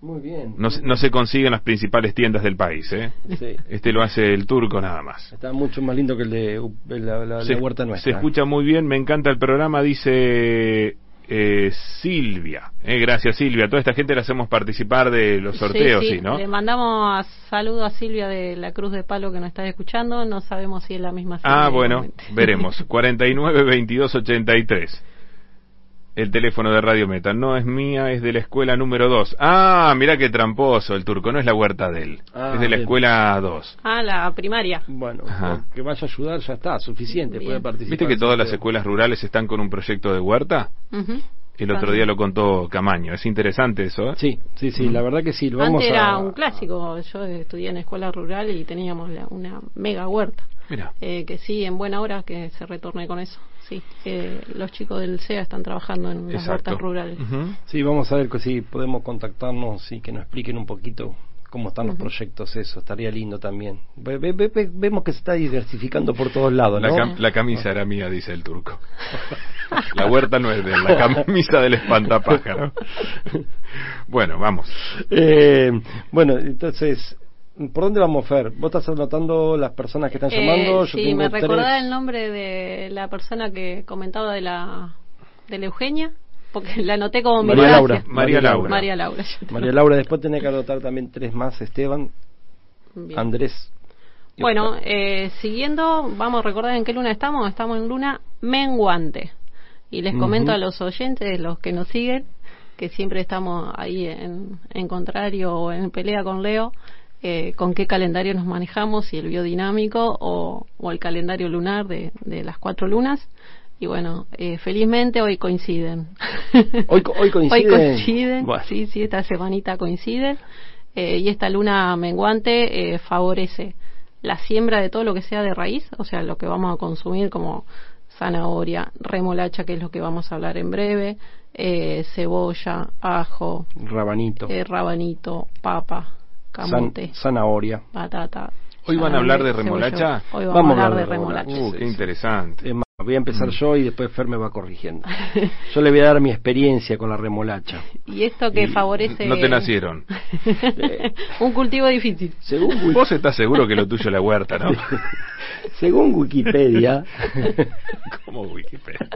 Muy bien. No, se- no se consigue en las principales tiendas del país, ¿eh? Sí. Este lo hace el turco nada más. Está mucho más lindo que el de la, la- la se, huerta se nuestra. escucha muy bien, me encanta el programa, dice eh, Silvia. Eh, gracias Silvia, toda esta gente la hacemos participar de los sorteos, sí, ¿no? Le mandamos saludo a Silvia de la Cruz de Palo que nos está escuchando. No sabemos si es la misma Silvia. Ah, bueno, igualmente. veremos. 49 22 83. El teléfono de Radio Meta. No es mía, es de la escuela número 2. Ah, mira qué tramposo el turco. No es la huerta de él. Ah, es de la bien. escuela 2. Ah, la primaria. Bueno, que vaya a ayudar ya está, suficiente, Bien. puede participar. ¿Viste que todas las escuelas rurales están con un proyecto de huerta? El otro día lo contó Camaño. Es interesante eso, ¿eh? Sí, sí, sí, la verdad que sí. Lo vamos Antes era a- un clásico. Yo estudié en escuela rural y teníamos la- una mega huerta. Mira. Eh, que sí, en buena hora que se retorne con eso. Sí, eh, los chicos del CEA están trabajando en las Exacto. huertas rurales. Ujú. Sí, vamos a ver que si podemos contactarnos y que nos expliquen un poquito cómo están los proyectos, eso estaría lindo también. Ve- ve- ve- ve- vemos que se está diversificando por todos lados, La, ¿no? cam- la camisa era mía, dice el turco. [laughs] La huerta no es de la camisa del espantapájaro. [laughs] Bueno, vamos. Eh, bueno, entonces, ¿por dónde vamos, Fer? ¿Vos estás anotando las personas que están Eh, llamando? Yo sí, tengo me tres. recordaba el nombre de la persona que comentaba de la de la Eugenia, porque la anoté como María. Laura. María Laura. María Laura. María Laura, después tenés que anotar también tres más, Esteban, Bien. Andrés. Bueno, eh, siguiendo, vamos a recordar en qué luna estamos. Estamos en luna menguante. Y les comento a los oyentes, los que nos siguen, que siempre estamos ahí en, en contrario o en pelea con Leo, eh, con qué calendario nos manejamos, si el biodinámico o, o el calendario lunar de, de las cuatro lunas. Y bueno, eh, felizmente hoy coinciden. [laughs] Hoy co- hoy coinciden. Hoy coinciden, Bueno. sí, sí, esta semanita coincide. Eh, y esta luna menguante eh, favorece la siembra de todo lo que sea de raíz, o sea, lo que vamos a consumir como zanahoria, remolacha, que es lo que vamos a hablar en breve, eh, cebolla, ajo, Rabanito. eh, rabanito, papa, camote, San- zanahoria. patata. ¿Hoy van a hablar de remolacha? Hoy vamos, Vamos a hablar de remolacha. Uh, qué interesante. Es más, voy a empezar Mm. yo y después Fer me va corrigiendo. [laughs] Yo le voy a dar mi experiencia con la remolacha. Y esto que Y favorece... No te nacieron. [laughs] Un cultivo difícil. Según, Vos estás seguro que lo tuyo es la huerta, ¿no? [laughs] según Wikipedia, [laughs] Como Wikipedia.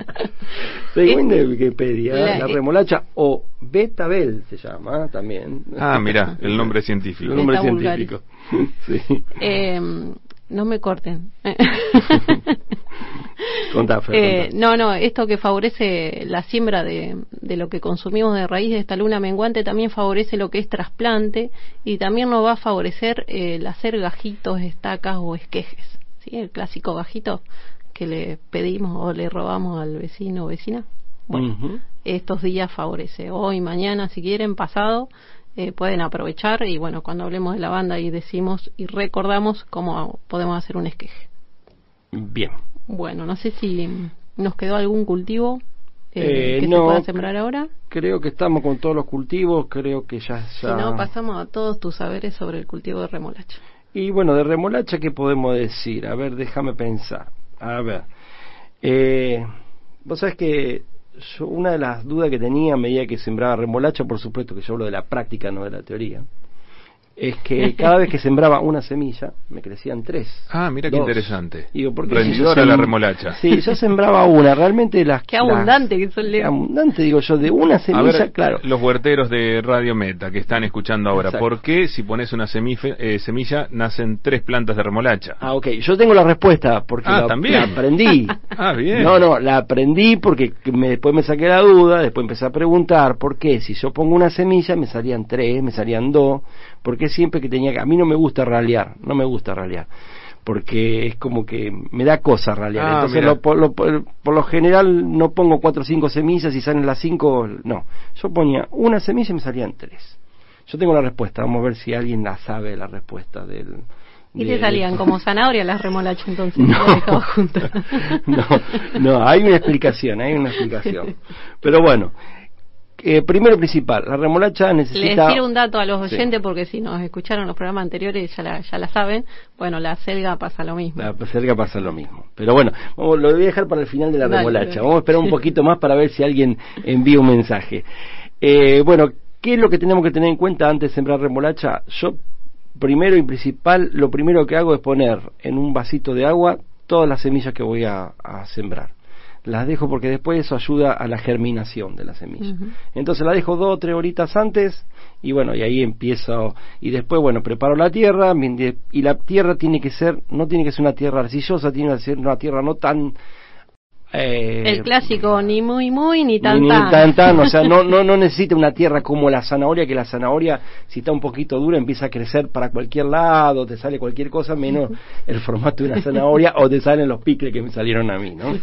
según de Wikipedia, La- la, remolacha o betabel se llama también. Ah, mira, el nombre científico. El nombre Beta científico. [laughs] Sí. Eh, no me corten. [laughs] Contá, Fer, Eh, contá. no, no, esto que favorece la siembra de, de lo que consumimos de raíz de esta luna menguante también favorece lo que es trasplante y también nos va a favorecer eh, el hacer gajitos, estacas o esquejes. ¿Sí? El clásico gajito que le pedimos o le robamos al vecino o vecina. Bueno, estos días favorece. Hoy, mañana, si quieren, pasado, eh, pueden aprovechar y bueno, cuando hablemos de la banda y decimos y recordamos cómo podemos hacer un esqueje. Bien. Bueno, no sé si nos quedó algún cultivo eh, Eh, que no. se pueda sembrar ahora. Creo que estamos con todos los cultivos, creo que ya... Si ya- no, pasamos a todos tus saberes sobre el cultivo de remolacha. Y bueno, de remolacha, ¿qué podemos decir? A ver, déjame pensar. A ver. Eh, Vos sabés que yo, una de las dudas que tenía a medida que sembraba remolacha, por supuesto que yo hablo de la práctica, no de la teoría, es que cada vez que sembraba una semilla, me crecían tres. Ah, mira qué dos. interesante. Digo, porque si yo Rendidora la sem- remolacha. Sí, yo sembraba una, realmente las... Qué las- abundante que son, Qué abundante, digo yo, de una A semilla, ver, claro. los huerteros de Radio Meta que están escuchando ahora, Exacto. ¿por qué si pones una semife- eh, semilla nacen tres plantas de remolacha? Ah, ok. Yo tengo la respuesta porque Ah, la, también. la aprendí. [laughs] Ah, bien. No, no, la aprendí porque me- después me saqué la duda, después empecé a preguntar por qué si yo pongo una semilla me salían tres, me salían dos, porque siempre que tenía que... A mí no me gusta ralear, no me gusta ralear, porque es como que me da cosa ralear. Ah, Entonces, lo- por, lo, por- por lo general no pongo cuatro o cinco semillas y salen las cinco, no. Yo ponía una semilla y me salían tres. Yo tengo la respuesta, vamos a ver si alguien la sabe la respuesta del... ¿Y te salían como [laughs] zanahoria las remolachas entonces? No. [laughs] no, no, hay una explicación, hay una explicación. [laughs] Pero bueno, eh, primero principal, la remolacha Les necesita... tiro un dato a los Sí. oyentes porque si nos escucharon los programas anteriores ya la, ya la saben. Bueno, la selga pasa lo mismo. La cerca pasa lo mismo. Pero bueno, vamos, lo voy a dejar para el final de la Dale, remolacha. Vamos a esperar un poquito más para ver si alguien envía un mensaje. Eh, bueno, ¿qué es lo que tenemos que tener en cuenta antes de sembrar remolacha? Yo, primero y principal, lo primero que hago es poner en un vasito de agua todas las semillas que voy a, a sembrar. Las dejo porque después eso ayuda a la germinación de la semilla. Entonces la dejo dos o tres horitas antes y bueno, y ahí empiezo. Y después, bueno, preparo la tierra y la tierra tiene que ser, no tiene que ser una tierra arcillosa, tiene que ser una tierra no tan... eh, El clásico, ni muy muy ni tan ni tan. tan tan, o sea, [laughs] no, no, no necesita una tierra como la zanahoria, que la zanahoria, si está un poquito dura, empieza a crecer para cualquier lado, te sale cualquier cosa, menos el formato de una zanahoria, o te salen los picles que me salieron a mí, ¿no? [laughs]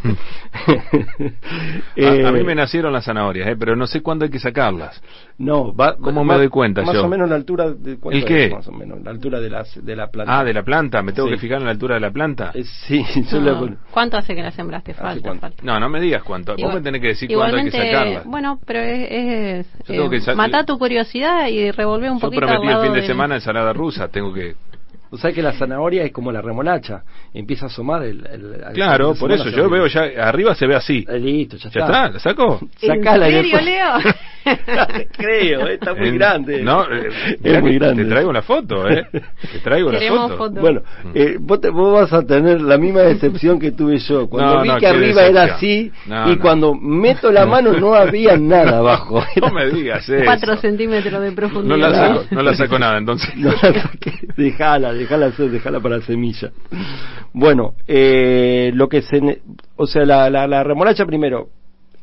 A, a mí Eh, me nacieron las zanahorias, eh, pero no sé cuándo hay que sacarlas. No, va, ¿Cómo va- me doy cuenta Más yo? o menos la altura de ¿cuánto ¿El qué? es, Más o menos, la altura de, las, de la planta. Ah, de la planta, me tengo Sí. que fijar en la altura de la planta. Eh, sí, [laughs] yo No. le- ¿Cuánto hace que la sembraste? ¿Hace Falta, cuánto? falta. No, no me digas cuánto. Vos Igual- me tenés que decir cuándo hay que igualmente, sacarlas. Bueno, pero es, es Yo sa- mata tu curiosidad y revolver un Yo poquito prometí al el fin de del- semana ensalada rusa, tengo que... O sea que la zanahoria es como la remolacha, empieza a asomar el... Claro, por eso, yo arriba. veo ya, arriba se ve así. Eh, listo, ya, ¿Ya está? ¿La saco? [laughs] ¿En Sacala y serio, Leo? No [laughs] creo, eh, está muy En- grande. No, eh, [laughs] mirá es muy grande. Te traigo la foto, ¿eh? Te traigo la Queremos foto. foto. Bueno, eh, vos, te- vos vas a tener la misma decepción que tuve yo. Cuando No, vi no, que arriba era así. No, y no. cuando meto la mano no había nada abajo. No me digas eso. Cuatro centímetros de No profundidad. la saco, no la saco nada, entonces. No la saqué. Dejala, dejala, hacer, dejala para la semilla. Bueno, eh, lo que se, o sea, la, la, la remolacha primero,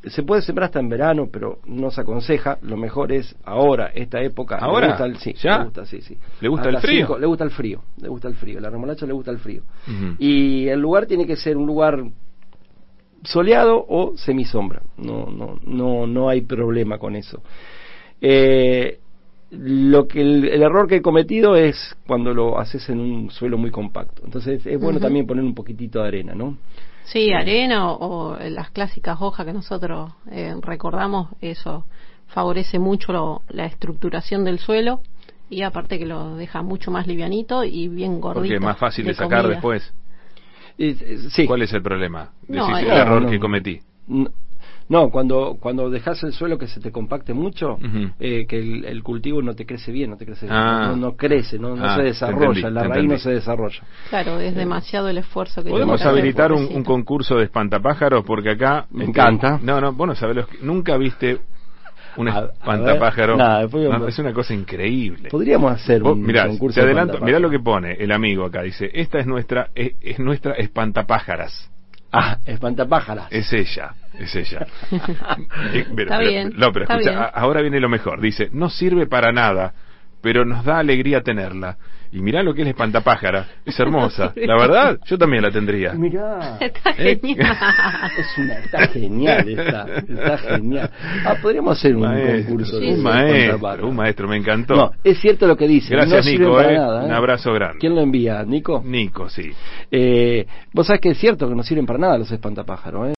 se puede sembrar hasta en verano, pero no se aconseja. Lo mejor es ahora, esta época. Le ¿Ahora? gusta el- sí, ¿Ya? Le gusta, sí, sí. ¿Le gusta Hasta el frío? cinco- le gusta el frío, le gusta el frío. La remolacha le gusta el frío. Y el lugar tiene que ser un lugar soleado o semisombra. No, no, no, no hay problema con eso. Eh, lo que el, el error que he cometido es cuando lo haces en un suelo muy compacto. Entonces es bueno también poner un poquitito de arena, ¿no? Sí, arena o, o las clásicas hojas que nosotros eh, recordamos, eso favorece mucho lo- la estructuración del suelo y aparte que lo deja mucho más livianito y bien gordito. Porque es más fácil de, sacar comida. después. Eh, eh, sí. ¿Cuál es el problema? No, Decís eh, el error no, que no. cometí. No, cuando cuando dejas el suelo que se te compacte mucho, eh, que el, el cultivo no te crece bien, no te crece Ah. no, no crece, no, no Ah, se desarrolla, entendí, la raíz no se desarrolla. Claro, es demasiado el esfuerzo que Podemos habilitar un, concurso de espantapájaros porque acá Me este, encanta. No, no, vos no sabés los nunca viste un A- a ver. espantapájaro. Nada, después No, es una cosa increíble. Podríamos hacer un mirá, concurso te de adelanto, mirá lo que pone el amigo acá, dice, esta es nuestra es, es nuestra espantapájaras. Ah, espantapájaras. Es ella, es ella. [laughs] Eh, pero- Está pero- bien, No, pero está escucha, bien. ahora viene lo mejor. Dice, no sirve para nada, pero nos da alegría tenerla. Y mirá lo que es la espantapájara. Es hermosa. [laughs] La verdad, yo también la tendría. Mirá, Está Eh, genial. [laughs] es una, está genial, está, está genial. Ah, podríamos hacer un Maestro, concurso Sí, de un maestro, un maestro, me encantó. No, es cierto lo que dice. Gracias, no sirve Nico, para eh. nada, Un abrazo grande. ¿Quién lo envía? ¿Nico? Nico, sí. Eh, Vos sabés que es cierto que no sirven para nada los espantapájaros, ¿eh?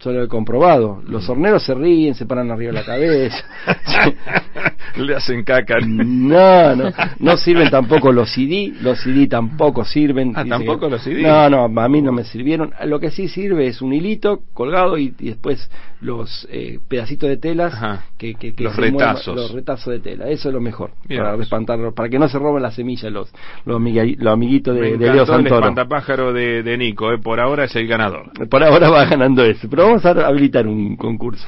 Solo he comprobado. Los horneros se ríen, se paran arriba de la cabeza. [laughs] Le hacen caca. No, no, no sirven tampoco los CD, los CD tampoco sirven. Ah, ¿tampoco que- los CD? No, no, a mí no me sirvieron. Lo que sí sirve es un hilito colgado y, y después los eh, pedacitos de telas Ajá. que, que, que Los retazos. los retazos de tela. Eso es lo mejor para espantarlos, para que no se roben las semillas los los, los amiguitos de, Me de Leo encantó el Santoro. espantapájaro de, de Nico, eh. por ahora es el ganador. Por ahora va ganando ese, pero vamos a habilitar un concurso.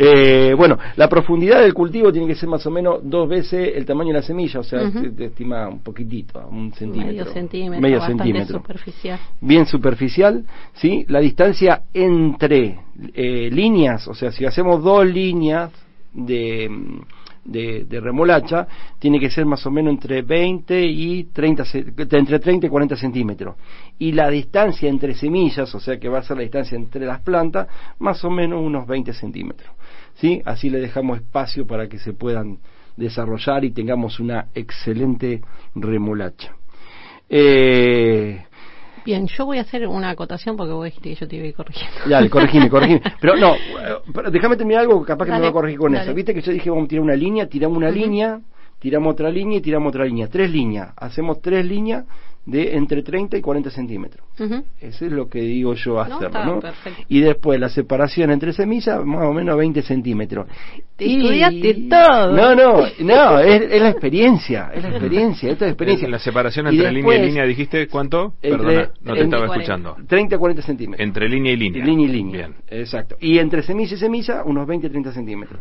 Eh, bueno, la profundidad del cultivo tiene que ser más o menos dos veces el tamaño de la semilla, o sea, Ujú. se, se estima un poquitito, un centímetro. Medio centímetro, Medio centímetro. superficial. Bien superficial, ¿sí? La distancia entre eh, líneas, o sea, si hacemos dos líneas de, de, remolacha, tiene que ser más o menos entre 20 y 30, ce- entre 30 y 40 centímetros. Y la distancia entre semillas, o sea que va a ser la distancia entre las plantas, más o menos unos 20 centímetros. ¿Sí? Así le dejamos espacio para que se puedan desarrollar y tengamos una excelente remolacha. Eh, Bien, yo voy a hacer una acotación porque vos dijiste que yo te iba a ir corrigiendo. Dale, corregime, [laughs] corregime. Pero no, pero déjame terminar algo, capaz que me Dale, voy a corregir con dale. eso. Viste que yo dije, vamos a tirar una línea, tiramos una línea, tiramos otra línea y tiramos otra línea. Tres líneas. Hacemos tres líneas de entre 30 y 40 centímetros. Ujú. Eso es lo que digo yo No, hacerlo, está ¿no? Y después la separación entre semillas, más o menos 20 centímetros. Te estudiaste todo. No, no, no, es, es la experiencia, es la experiencia, esto es experiencia. La separación Y entre línea y línea, dijiste cuánto? entre- Perdona, no te estaba 40. escuchando. 30 a 40 centímetros. Entre línea y línea. Línea y línea. Bien. Exacto. Y entre semilla y semilla, unos 20 30 centímetros.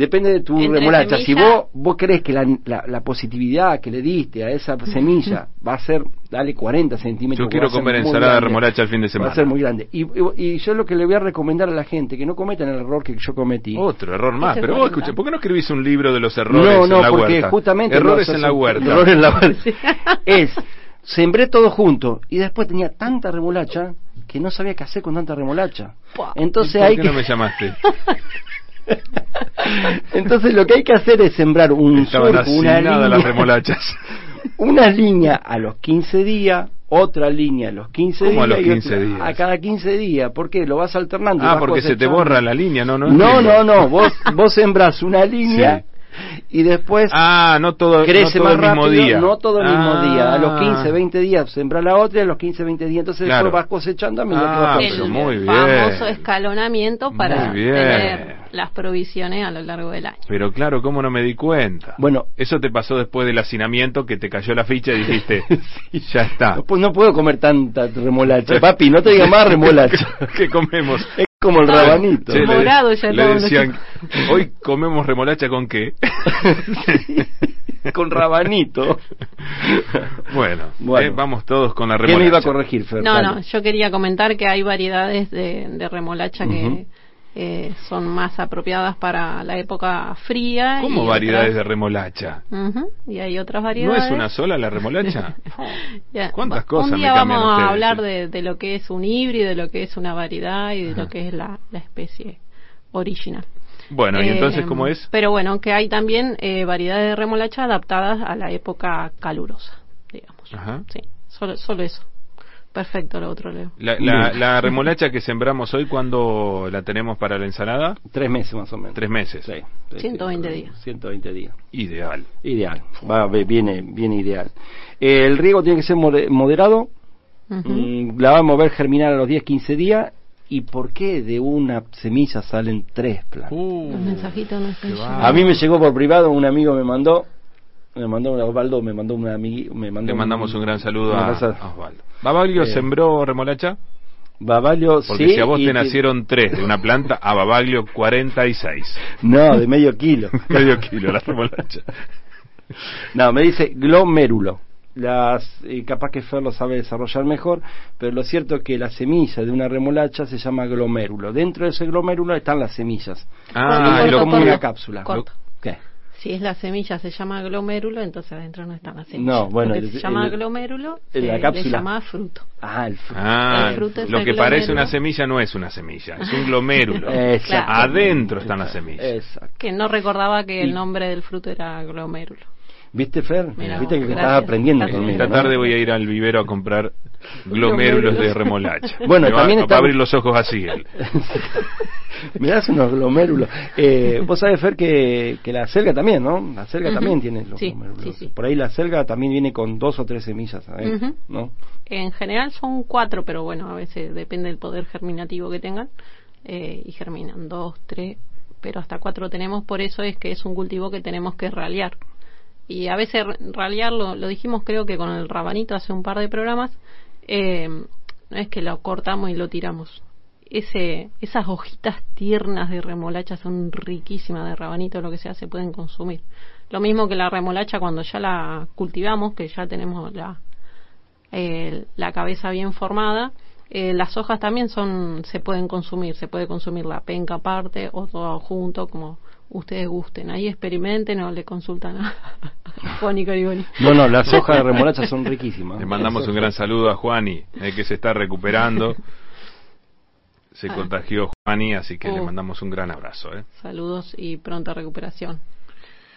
Depende de tu Entre remolacha. Si vos, vos crees que la, la, la positividad que le diste a esa [laughs] semilla va a ser, dale 40 centímetros. Yo quiero va comer ensalada de remolacha el fin de Va semana. a ser muy grande. Y, y, y yo lo que le voy a recomendar a la gente, que no cometan el error que yo cometí. Otro error más. Pero vos escucha, ¿por qué no escribís un libro de los errores no, en no, la porque huerta? justamente Errores en la huerta. Errores en la [laughs] huerta. es, sembré todo junto y después tenía tanta remolacha que no sabía qué hacer con tanta remolacha. Entonces ¿Por hay qué que no me llamaste? [laughs] [laughs] Entonces lo que hay que hacer es sembrar un surco, una hacinadas las línea, remolachas. [laughs] una línea a los 15 días, otra línea a los 15 ¿Cómo a días los y 15 otra- días? a cada 15 días, ¿por qué? Lo vas alternando. Ah, vas porque se te cosechando. borra la línea, ¿no? No, No, no, no, vos [laughs] vos sembrás una línea y después Ah, no todo, crece no todo más el mismo rápido, día. no todo el mismo Ah. día. A los 15, 20 días sembra la otra y a los 15, 20 días. Entonces Claro. después vas cosechando a medida que Ah, vas pero el cosechando. muy bien. famoso escalonamiento para Muy bien. tener las provisiones a lo largo del año. Pero claro, ¿cómo no me di cuenta? Bueno. Eso te pasó después del hacinamiento que te cayó la ficha y dijiste, [laughs] ya está. No, pues no puedo comer tanta remolacha. [laughs] Papi, no te digas más remolacha. [laughs] ¿Qué comemos? Es como el rabanito. Che, le- Morado ya le hoy comemos remolacha con qué? con rabanito. bueno, Bueno. eh, vamos todos con la ¿Qué remolacha. me iba a corregir, Fer? No, no, yo quería comentar que hay variedades de, de remolacha que eh, son más apropiadas para la época fría. ¿Cómo y variedades de otras- remolacha? Ujú, y hay otras ¿No variedades. es una sola la remolacha? [laughs] Ya, ¿Cuántas va- cosas Un día me vamos a ustedes, hablar sí? de, de lo que es un híbrido, de lo que es una variedad y de Ajá. lo que es la, la especie original. Bueno, ¿y Eh, entonces cómo es? Pero bueno, que hay también eh, variedades de remolacha adaptadas a la época calurosa, digamos. Ajá. Sí, solo, solo eso. Perfecto, lo otro leo. La, la, la remolacha que sembramos hoy, ¿cuándo la tenemos para la ensalada? Tres meses más o menos. Tres meses. Sí, sí, 120 sí, días. 120 días. Ideal. Ideal. Va, ve- viene, viene ideal. Eh, el riego tiene que ser mode- moderado. Mm, la vamos a ver germinar a los 10, 15 días. ¿Y por qué de una semilla salen tres plantas? Uh, Los mensajitos no están qué llegando. va. A mí me llegó por privado, un amigo me mandó, me mandó un Osvaldo, me mandó una amiga, me mandó Le mandamos un gran saludo a, Osvaldo. ¿Babaglio Eh, sembró remolacha? Babalio, Porque sí, si a vos y- te y- nacieron tres de una planta, a Babaglio 46. No, de medio kilo. [laughs] Medio kilo la remolacha. No, me dice glomérulo. Las, eh, capaz que Fer lo sabe desarrollar mejor, pero lo cierto es que la semilla de una remolacha se llama glomérulo. Dentro de ese glomérulo están las semillas. Ah, es lo como una cápsula. Corto. Si es la semilla se llama glomérulo, entonces adentro no están las semillas. No, bueno, el- se llama el- glomérulo, en la se cápsula. le llama fruto. Ah, el fruto. Ah, El fruto es lo el que parece una semilla no es una semilla, es un glomérulo. [laughs] Exacto. Adentro están las semillas. Exacto. Que no recordaba que Y- el nombre del fruto era glomérulo. ¿Viste, Fer? Mira Viste que estás aprendiendo Gracias. conmigo. Esta ¿no? tarde voy a ir al vivero a comprar glomérulos de remolacha. [laughs] Bueno, Me va, también va está- a abrir los ojos así él. [laughs] Me das unos glomérulos. Eh, Vos sabés, Fer, que, que la selga también, ¿no? La selga también tiene los Sí, glomérulos. sí, sí. Por ahí la selga también viene con dos o tres semillas, ¿sabes? Ujú. ¿No? En general son cuatro, pero bueno, a veces depende del poder germinativo que tengan. eh, y germinan dos, tres, pero hasta cuatro tenemos. Por eso es que es un cultivo que tenemos que ralear. Y a veces ralear, lo, dijimos creo que con el rabanito hace un par de programas, eh, no es que lo cortamos y lo tiramos. Ese, esas hojitas tiernas de remolacha son riquísimas de rabanito, lo que sea, se pueden consumir. Lo mismo que la remolacha cuando ya la cultivamos, que ya tenemos la, la cabeza bien formada. Eh, las hojas también son se pueden consumir, se puede consumir la penca aparte o todo junto, como ustedes gusten. Ahí experimenten o le consultan a, a [laughs] Juan y Cariboni. No, no, las hojas de remolacha son riquísimas. Le mandamos un gran saludo a Juani, eh, que se está recuperando. [laughs] Se Ah. contagió Juani, así que le Uh. mandamos un gran abrazo. ¿eh? Saludos y pronta recuperación.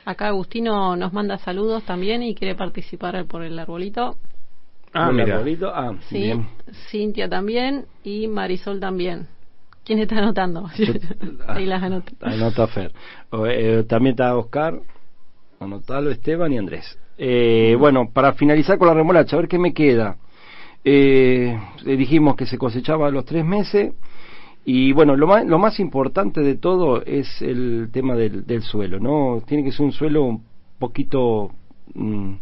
Acá Agustino nos manda saludos también y quiere participar por el arbolito. Ah, ¿El mira. arbolito? Ah, Sí, bien. Cintia también y Marisol también. ¿Quién está anotando? [laughs] [laughs] Ahí las anoto. Anota Fer. O, eh, también está Oscar, anotalo Esteban y Andrés. Eh, bueno, para finalizar con la remolacha, a ver qué me queda. Eh, eh, dijimos que se cosechaba a los tres meses y bueno, lo más, lo más importante de todo es el tema del, del suelo, ¿no? Tiene que ser un suelo un poquito mm,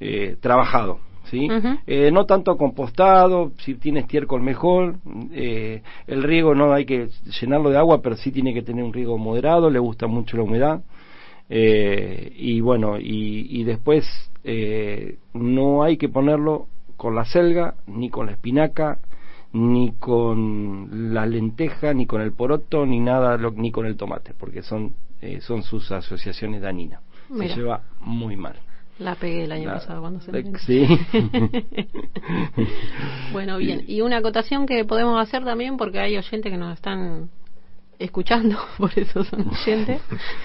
eh, trabajado, ¿sí? Eh, no tanto compostado, si tiene estiércol mejor, eh, el riego no hay que llenarlo de agua, pero sí tiene que tener un riego moderado, le gusta mucho la humedad. Eh, y bueno, y, y después eh, no hay que ponerlo con la selga, ni con la espinaca, ni con la lenteja, ni con el poroto, ni nada, lo- ni con el tomate, porque son, eh, son sus asociaciones dañinas. Mira. Se lleva muy mal. La pegué el año La- pasado cuando se la- sí. [laughs] bueno, bien. Y una acotación que podemos hacer también, porque hay oyentes que nos están escuchando, [laughs] por eso son oyentes.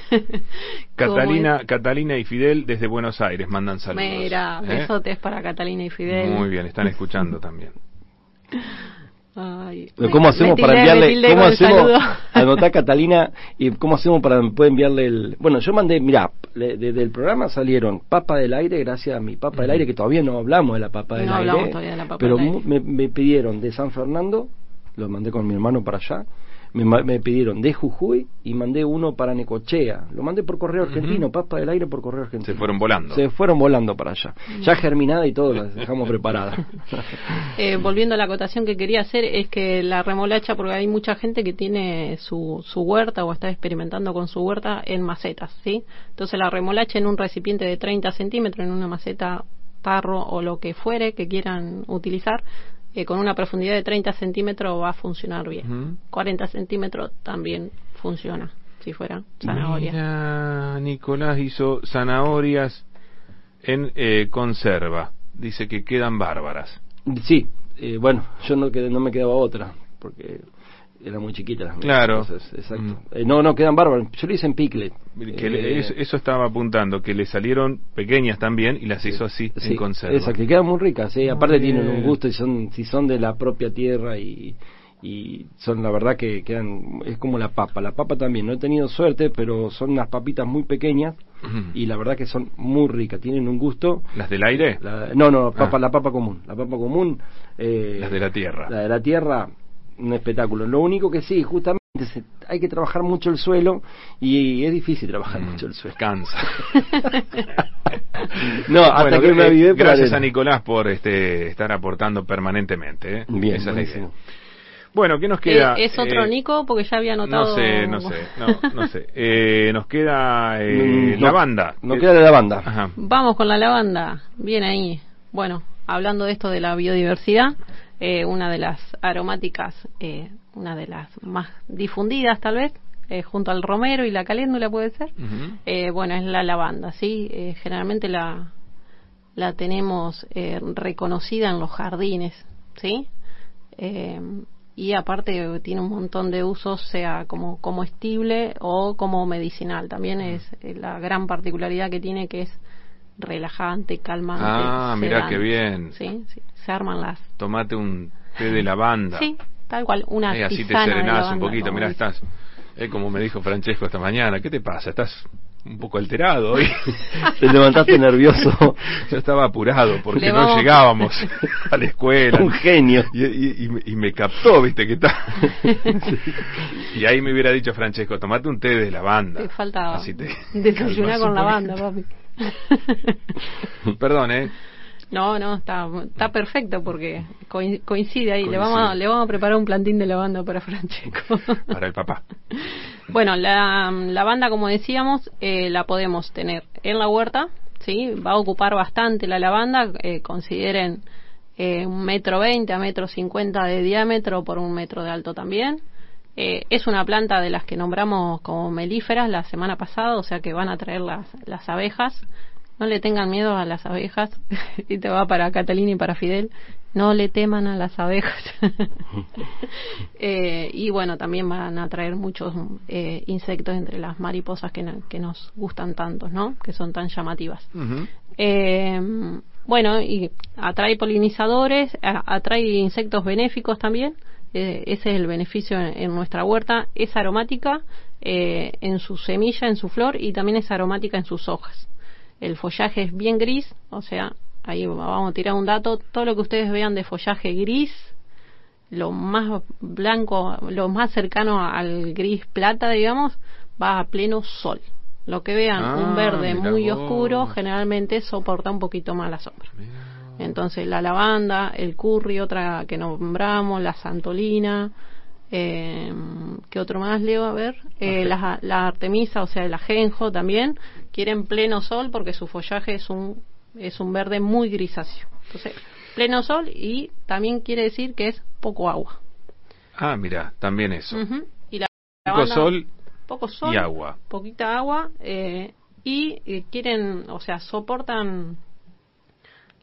[laughs] Catalina, Catalina y Fidel desde Buenos Aires mandan saludos. Mira, ¿eh? besotes para Catalina y Fidel. Muy bien, están escuchando también. Ay, ¿Cómo hacemos para enviarle? ¿Cómo hacemos? [laughs] Anotá Catalina y cómo hacemos para poder enviarle el. Bueno, yo mandé, mirá, desde el programa salieron papa del aire, gracias a mi papa del aire, que todavía no hablamos de la papa del No aire. hablamos todavía de la papa pero del aire. Me, me pidieron de San Fernando, lo mandé con mi hermano para allá. Me, pidieron de Jujuy y mandé uno para Necochea. Lo mandé por correo argentino, papa del aire por correo argentino. Se fueron volando. Se fueron volando para allá. Ya germinada y todo, las dejamos preparadas. Eh, volviendo a la acotación que quería hacer, es que la remolacha, porque hay mucha gente que tiene su, su huerta o está experimentando con su huerta en macetas, ¿sí? Entonces la remolacha en un recipiente de 30 centímetros, en una maceta, tarro o lo que fuere que quieran utilizar, eh, con una profundidad de 30 centímetros va a funcionar bien. Ujú. 40 centímetros también funciona, si fuera zanahoria. Mira, Nicolás hizo zanahorias en eh, conserva. Dice que quedan bárbaras. Sí, eh, bueno, yo no, quedé- no me quedaba otra, porque era muy chiquita las Claro. cosas, exacto. Mm. Eh, no, no, quedan bárbaras. Yo lo hice en pickle. Que le- Eh, eso, eso estaba apuntando, que le salieron pequeñas también y las hizo así, sí, en conserva. Exacto, y quedan muy ricas, sí. Muy aparte tienen un gusto y son, si son de la propia tierra y, y son la verdad que quedan, es como la papa. La papa también, no he tenido suerte, pero son unas papitas muy pequeñas y la verdad que son muy ricas, tienen un gusto. ¿Las del aire? La- no, no, papa, Ah. la papa común. La papa común. eh, Las de la tierra. La de la tierra, un espectáculo. Lo único que sí, justamente se- hay que trabajar mucho el suelo y es difícil trabajar Mm, mucho el suelo. Cansa. [laughs] No, hasta Bueno, que me eh, avivé Gracias a Nicolás por este estar aportando permanentemente. ¿eh? Bien, Esa es la buenísimo. idea. Bueno, ¿qué nos queda? Eh, ¿Es otro Eh, Nico? Porque ya había anotado. No sé, no sé, no, no sé. [laughs] Eh, nos queda eh, Mm, no, la banda. No queda la banda. Ajá. Vamos con la lavanda. Bien ahí. Bueno, hablando de esto de la biodiversidad, eh, una de las aromáticas, eh, una de las más difundidas tal vez, eh, junto al romero y la caléndula puede ser. Eh, bueno, es la lavanda, ¿sí? Eh, generalmente la, la tenemos eh, reconocida en los jardines, ¿sí? Y aparte tiene un montón de usos, sea como comestible o como medicinal. También es la gran particularidad que tiene que es relajante, calmante. Ah, mirá sedante. qué bien. Sí, sí, se arman las... Tomate un té de lavanda. Sí, tal cual, una Eh, así te serenás un poquito. dicen. estás. Eh, como me dijo Francesco esta mañana. ¿Qué te pasa? Estás un poco alterado hoy. [laughs] Te levantaste nervioso. Yo estaba apurado porque no llegábamos a la escuela. Un genio. Y, y- y me- y me captó, viste, que está. [laughs] y ahí me hubiera dicho Francesco, tomate un té de lavanda. Te falta Así te desayunar con lavanda, papi. [laughs] Perdón, ¿eh? No, no, está, está perfecto porque coin- coincide ahí. Le vamos, a, le vamos a preparar un plantín de lavanda para Francesco. [laughs] Para el papá. [laughs] bueno, la lavanda, como decíamos, eh, la podemos tener en la huerta, ¿sí? Va a ocupar bastante la lavanda. eh, consideren eh, un metro veinte a metro cincuenta de diámetro por un metro de alto también. Eh, es una planta de las que nombramos como melíferas la semana pasada, o sea que van a traer las, las abejas no le tengan miedo a las abejas, [laughs] y te va para Catalina y para Fidel, no le teman a las abejas. [laughs] eh, y bueno, también van a traer muchos eh, insectos entre las mariposas que, que, nos gustan tanto, ¿no? Que son tan llamativas. eh, bueno, y atrae polinizadores, atrae insectos benéficos también. Eh, ese es el beneficio en, nuestra huerta. Es aromática eh, en su semilla, en su flor y también es aromática en sus hojas. El follaje es bien gris, o sea, ahí vamos a tirar un dato. Todo lo que ustedes vean de follaje gris, lo más blanco, lo más cercano al gris plata, digamos, va a pleno sol. Lo que vean un ah, verde muy oscuro generalmente soporta un poquito más la sombra. Entonces la lavanda, el curry, otra que nombramos, la santolina, eh, ¿qué otro más leo? A ver, eh, la, la, artemisa, o sea, el ajenjo también, quieren pleno sol porque su follaje es un, es un verde muy grisáceo. Entonces, pleno sol y también quiere decir que es poco agua. Ah, mira, también eso. Y la poco sol poco sol, y agua. poquita agua, eh, y eh, quieren, o sea, soportan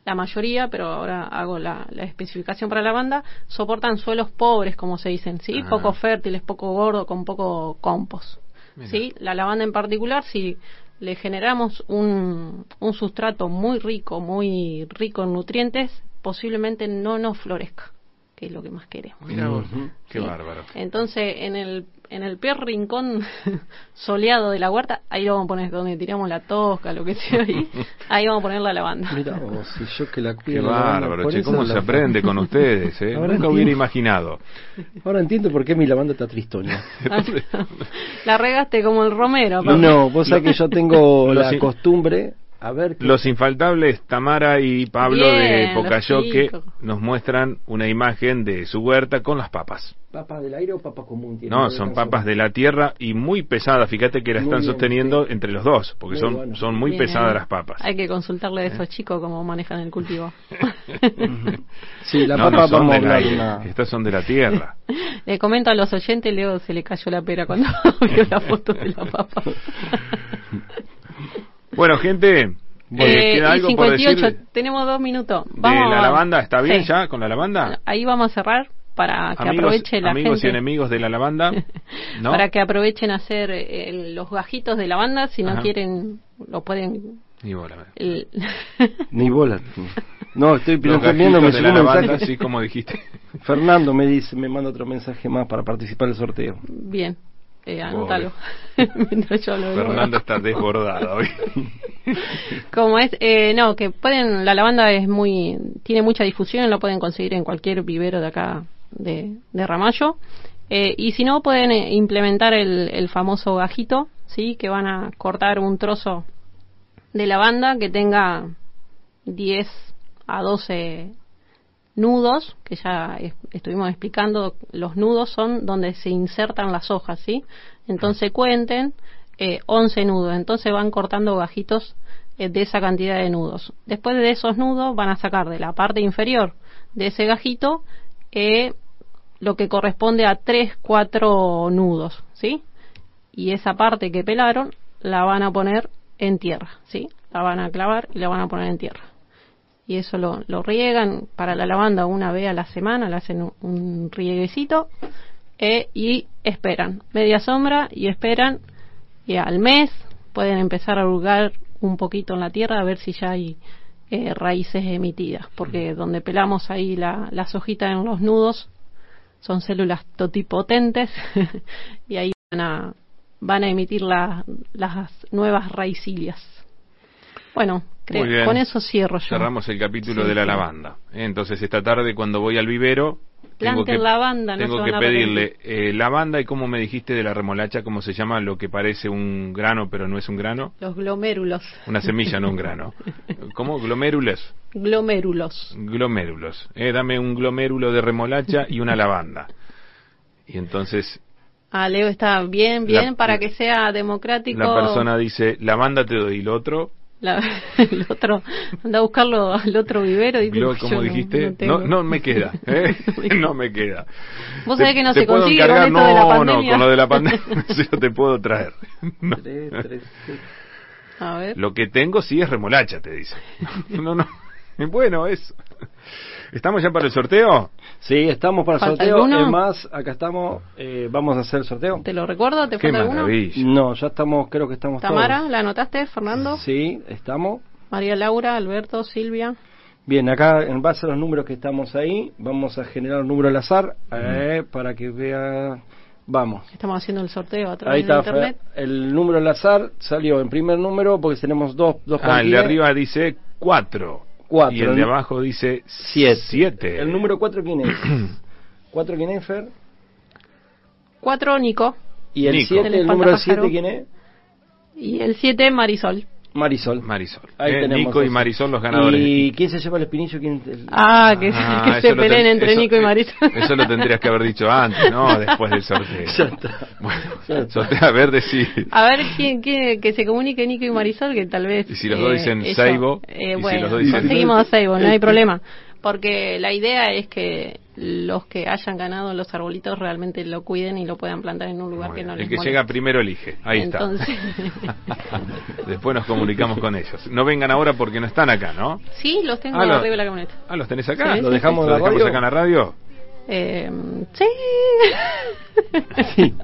la mayoría, pero ahora hago la, especificación para la banda, soportan suelos pobres, como se dicen, ¿sí? Ah. Poco fértiles, poco gordo, con poco compost. ¿sí? La lavanda en particular, si le generamos un, un sustrato muy rico, muy rico en nutrientes, posiblemente no nos florezca que es lo que más queremos. Mira vos, qué bárbaro. Entonces, en el, en el peor rincón [laughs] soleado de la huerta, ahí lo vamos a poner donde tiramos la tosca, lo que sea ahí, ahí vamos a poner la lavanda. Mira si yo que la cuido. Qué bárbaro, che, cómo se aprende con ustedes, ¿eh? Nunca hubiera imaginado. Ahora entiendo por qué mi lavanda está tristoña. [laughs] la regaste como el romero. No, vos sabés que yo tengo la costumbre los infaltables Tamara y Pablo de Pocayo que nos muestran una imagen de su huerta con las papas. ¿Papas del aire o papas común? No, son papas de la tierra y muy pesadas. Fíjate que la están sosteniendo entre los dos, porque son, son muy pesadas las papas. Hay que consultarle a esos eh. chicos cómo manejan el cultivo. [laughs] sí, la papa son de la, Estas son de la tierra. [laughs] le comento a los oyentes, Leo se le cayó la pera cuando [laughs] vio la foto de la papa. Bueno, gente, eh, algo 58, tenemos dos minutos. Vamos, ¿De la lavanda? ¿Está bien ya con la lavanda? Ahí vamos a cerrar para que aproveche la amigos y enemigos de la lavanda. [laughs] ¿no? para que aprovechen a hacer eh, los gajitos de lavanda. Si no quieren, lo pueden... Ni bola. [laughs] Ni bola. No, estoy viendo me la lavanda, sí, como dijiste. Fernando me dice, me manda otro mensaje más para participar del sorteo. Bien. Eh, anótalo. [laughs] Fernando está desbordado hoy. [laughs] Como es, eh, no, que pueden, la lavanda es muy, tiene mucha difusión, lo pueden conseguir en cualquier vivero de acá de, de Ramallo. Eh, y si no, pueden eh, implementar el, el famoso gajito, ¿sí? Que van a cortar un trozo de lavanda que tenga 10 a 12 nudos, que ya estuvimos explicando, los nudos son donde se insertan las hojas, ¿sí? Entonces cuenten eh, 11 nudos, entonces van cortando gajitos eh, de esa cantidad de nudos. Después de esos nudos van a sacar de la parte inferior de ese gajito eh, lo que corresponde a 3, 4 nudos, ¿sí? Y esa parte que pelaron la van a poner en tierra, ¿sí? La van a clavar y la van a poner en tierra y eso lo, lo riegan para la lavanda una vez a la semana, le hacen un, rieguecito eh, y esperan, media sombra y esperan y al mes pueden empezar a hurgar un poquito en la tierra a ver si ya hay eh, raíces emitidas, porque donde pelamos ahí la, las hojitas en los nudos son células totipotentes [laughs] y ahí van a, van a emitir las nuevas raicilias. Bueno, con eso cierro yo. Cerramos el capítulo de la lavanda. Entonces esta tarde cuando voy al vivero tengo que, lavanda, no tengo que pedirle eh, lavanda y como me dijiste de la remolacha, ¿cómo se llama lo que parece un grano pero no es un grano? Los glomérulos. Una semilla, no un grano. [laughs] ¿Cómo? ¿Glomérulos? Glomérulos. Glomérulos. Eh, dame un glomérulo de remolacha y una lavanda. Y entonces... Ah, Leo está bien, bien, para que sea democrático. La persona dice, lavanda te doy, lo otro, [laughs] el otro anda a buscarlo al otro vivero y [laughs] como dijiste no, no, me queda [laughs] ¿eh? no me queda vos sabés que no se consigue con esto de la pandemia no con lo de la pandemia yo te puedo traer A ver. Lo que tengo sí es remolacha, te dice. No, no. Bueno, eso. ¿Estamos ya para el sorteo? Sí, estamos para el ¿Falta sorteo. alguno? Es más, acá estamos. eh, vamos a hacer el sorteo. ¿Te lo recuerdo? ¿Te Qué falta alguno? No, ya estamos, creo que estamos Tamara, todos. ¿la anotaste? Fernando. Sí, estamos. María Laura, Alberto, Silvia. Bien, acá en base a los números que estamos ahí, vamos a generar un número al azar eh, para que vea. Vamos. Estamos haciendo el sorteo a Ahí través de está, internet. El número al azar salió en primer número porque tenemos dos, dos Ah, el de arriba dice 4. Cuatro. Y el de abajo dice Siete. 7. El número 4 quién es? [clears throat] ¿4 quién es, Fer? Cuatro, Nico. Y el Nico. 7, El el número espantapájaro. 7 quién es? Y el siete, Marisol. Marisol. Marisol. Ahí Eh, tenemos Nico y. Marisol los ganadores. ¿Y quién se lleva el espinillo? ¿Quién, el- Ah, que, Ah, [laughs] que se peleen ten- entre eso- Nico y eh, Marisol. Eso lo tendrías que haber dicho antes, ¿no? [laughs] Después del sorteo. Ya está. Bueno, Ya está. sortea verde sí. A ver quién, quién- que se comunique Nico y Marisol, que tal vez. Y si los dos dicen ellos- Seibo, eh, y si bueno, los dos dicen- conseguimos a Seibo, no hay problema. Porque la idea es que los que hayan ganado los arbolitos realmente lo cuiden y lo puedan plantar en un lugar que no bien. les El que moleste. llega primero elige. Ahí Entonces- está. [laughs] Después nos comunicamos con ellos. No vengan ahora porque no están acá, ¿no? Sí, los tengo Ah, lo- arriba de la camioneta. Ah, ¿los tenés acá? Sí, ¿Lo sí, dejamos en ¿Lo la dejamos acá en la radio? Eh, sí. [laughs] Sí.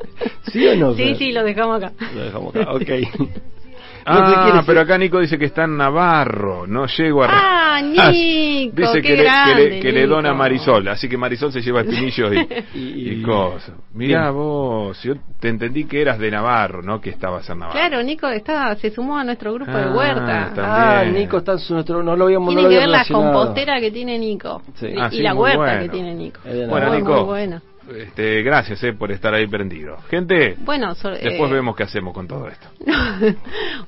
¿Sí o no? Sí, sí, lo dejamos acá. Lo dejamos acá, ok. [laughs] Ah, pero acá Nico dice que está en Navarro. No llego a... Ah, [laughs] Nico, Dice qué que, le, que, grande, le, que le dona a Marisol. Así que Marisol se lleva espinillos [laughs] y, Y- y cosas. Mirá Bien. vos, yo te entendí que eras de Navarro, no que estabas en Navarro. Claro, Nico está, se sumó a nuestro grupo de Ah, huerta. Ah. Nico está en su nuestro. No lo habíamos no Tiene lo que había ver la compostera que tiene Nico Sí. y, Ah, y sí, la huerta bueno. que tiene Nico. Bueno, muy, Nico. muy buena. Este, gracias eh, por estar ahí prendido. Gente, Bueno, so- después eh, vemos qué hacemos con todo esto. [laughs]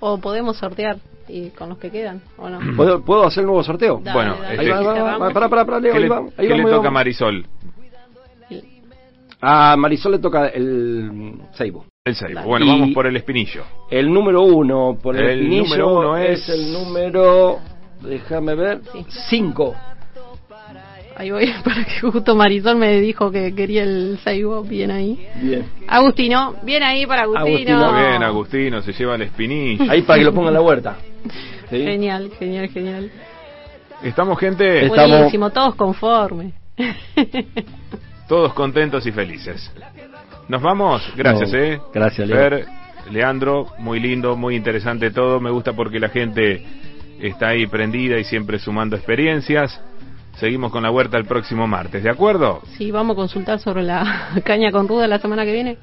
o podemos sortear y con los que quedan, ¿o no? ¿Puedo, ¿Puedo hacer el nuevo sorteo? Dale, bueno, dale. este- Ahí va, Pará, pará, pará, Leo, ¿Qué ahí le, va, ahí qué le toca a. Marisol? A Marisol le toca el Seibo. El Seibo. Dale. Bueno, Y- vamos por el espinillo. El número uno por el, El espinillo número uno es... es- el número... Déjame ver. Sí. Ahí voy, [laughs] para que justo Marisol me dijo que quería el Seibo, bien ahí. Bien. Agustino, bien ahí para Agustino. Agustino. Bien, Agustino, se lleva el espinillo. Ahí para que lo ponga en la huerta. [laughs] ¿Sí? Genial, genial, genial. ¿Estamos, gente? Estamos- Buenísimo, todos conformes. [laughs] Todos contentos y felices. Nos vamos, gracias, No, eh. gracias, Leo. Fer, Leandro, muy lindo, muy interesante todo. Me gusta porque la gente está ahí prendida y siempre sumando experiencias. Seguimos con la huerta el próximo martes, ¿de acuerdo? Sí, vamos a consultar sobre la [laughs] caña con ruda la semana que viene.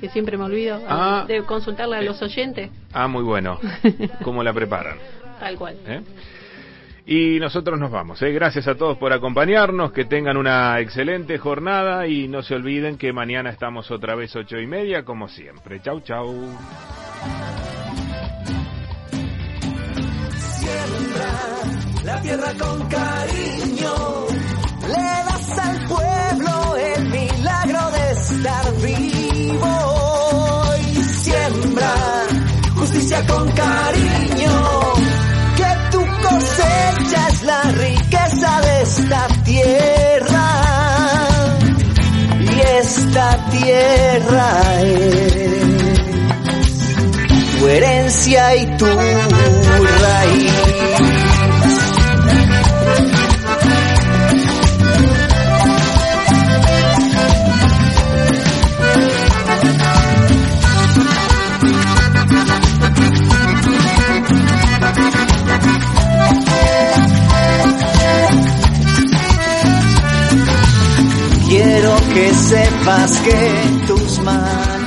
Que siempre me olvido Ah. de consultarle a los oyentes. Ah, muy bueno. [laughs] ¿Cómo la preparan? Tal cual. ¿eh? Y nosotros nos vamos. ¿eh? Gracias a todos por acompañarnos. Que tengan una excelente jornada y no se olviden que mañana estamos otra vez ocho y media como siempre. Chau, chau. La tierra con cariño. Le das al pueblo el milagro de estar vivo y siembra justicia con cariño. Que tu cosecha es la riqueza de esta tierra y esta tierra es tu herencia y tu raíz. Quiero que sepas que tus manos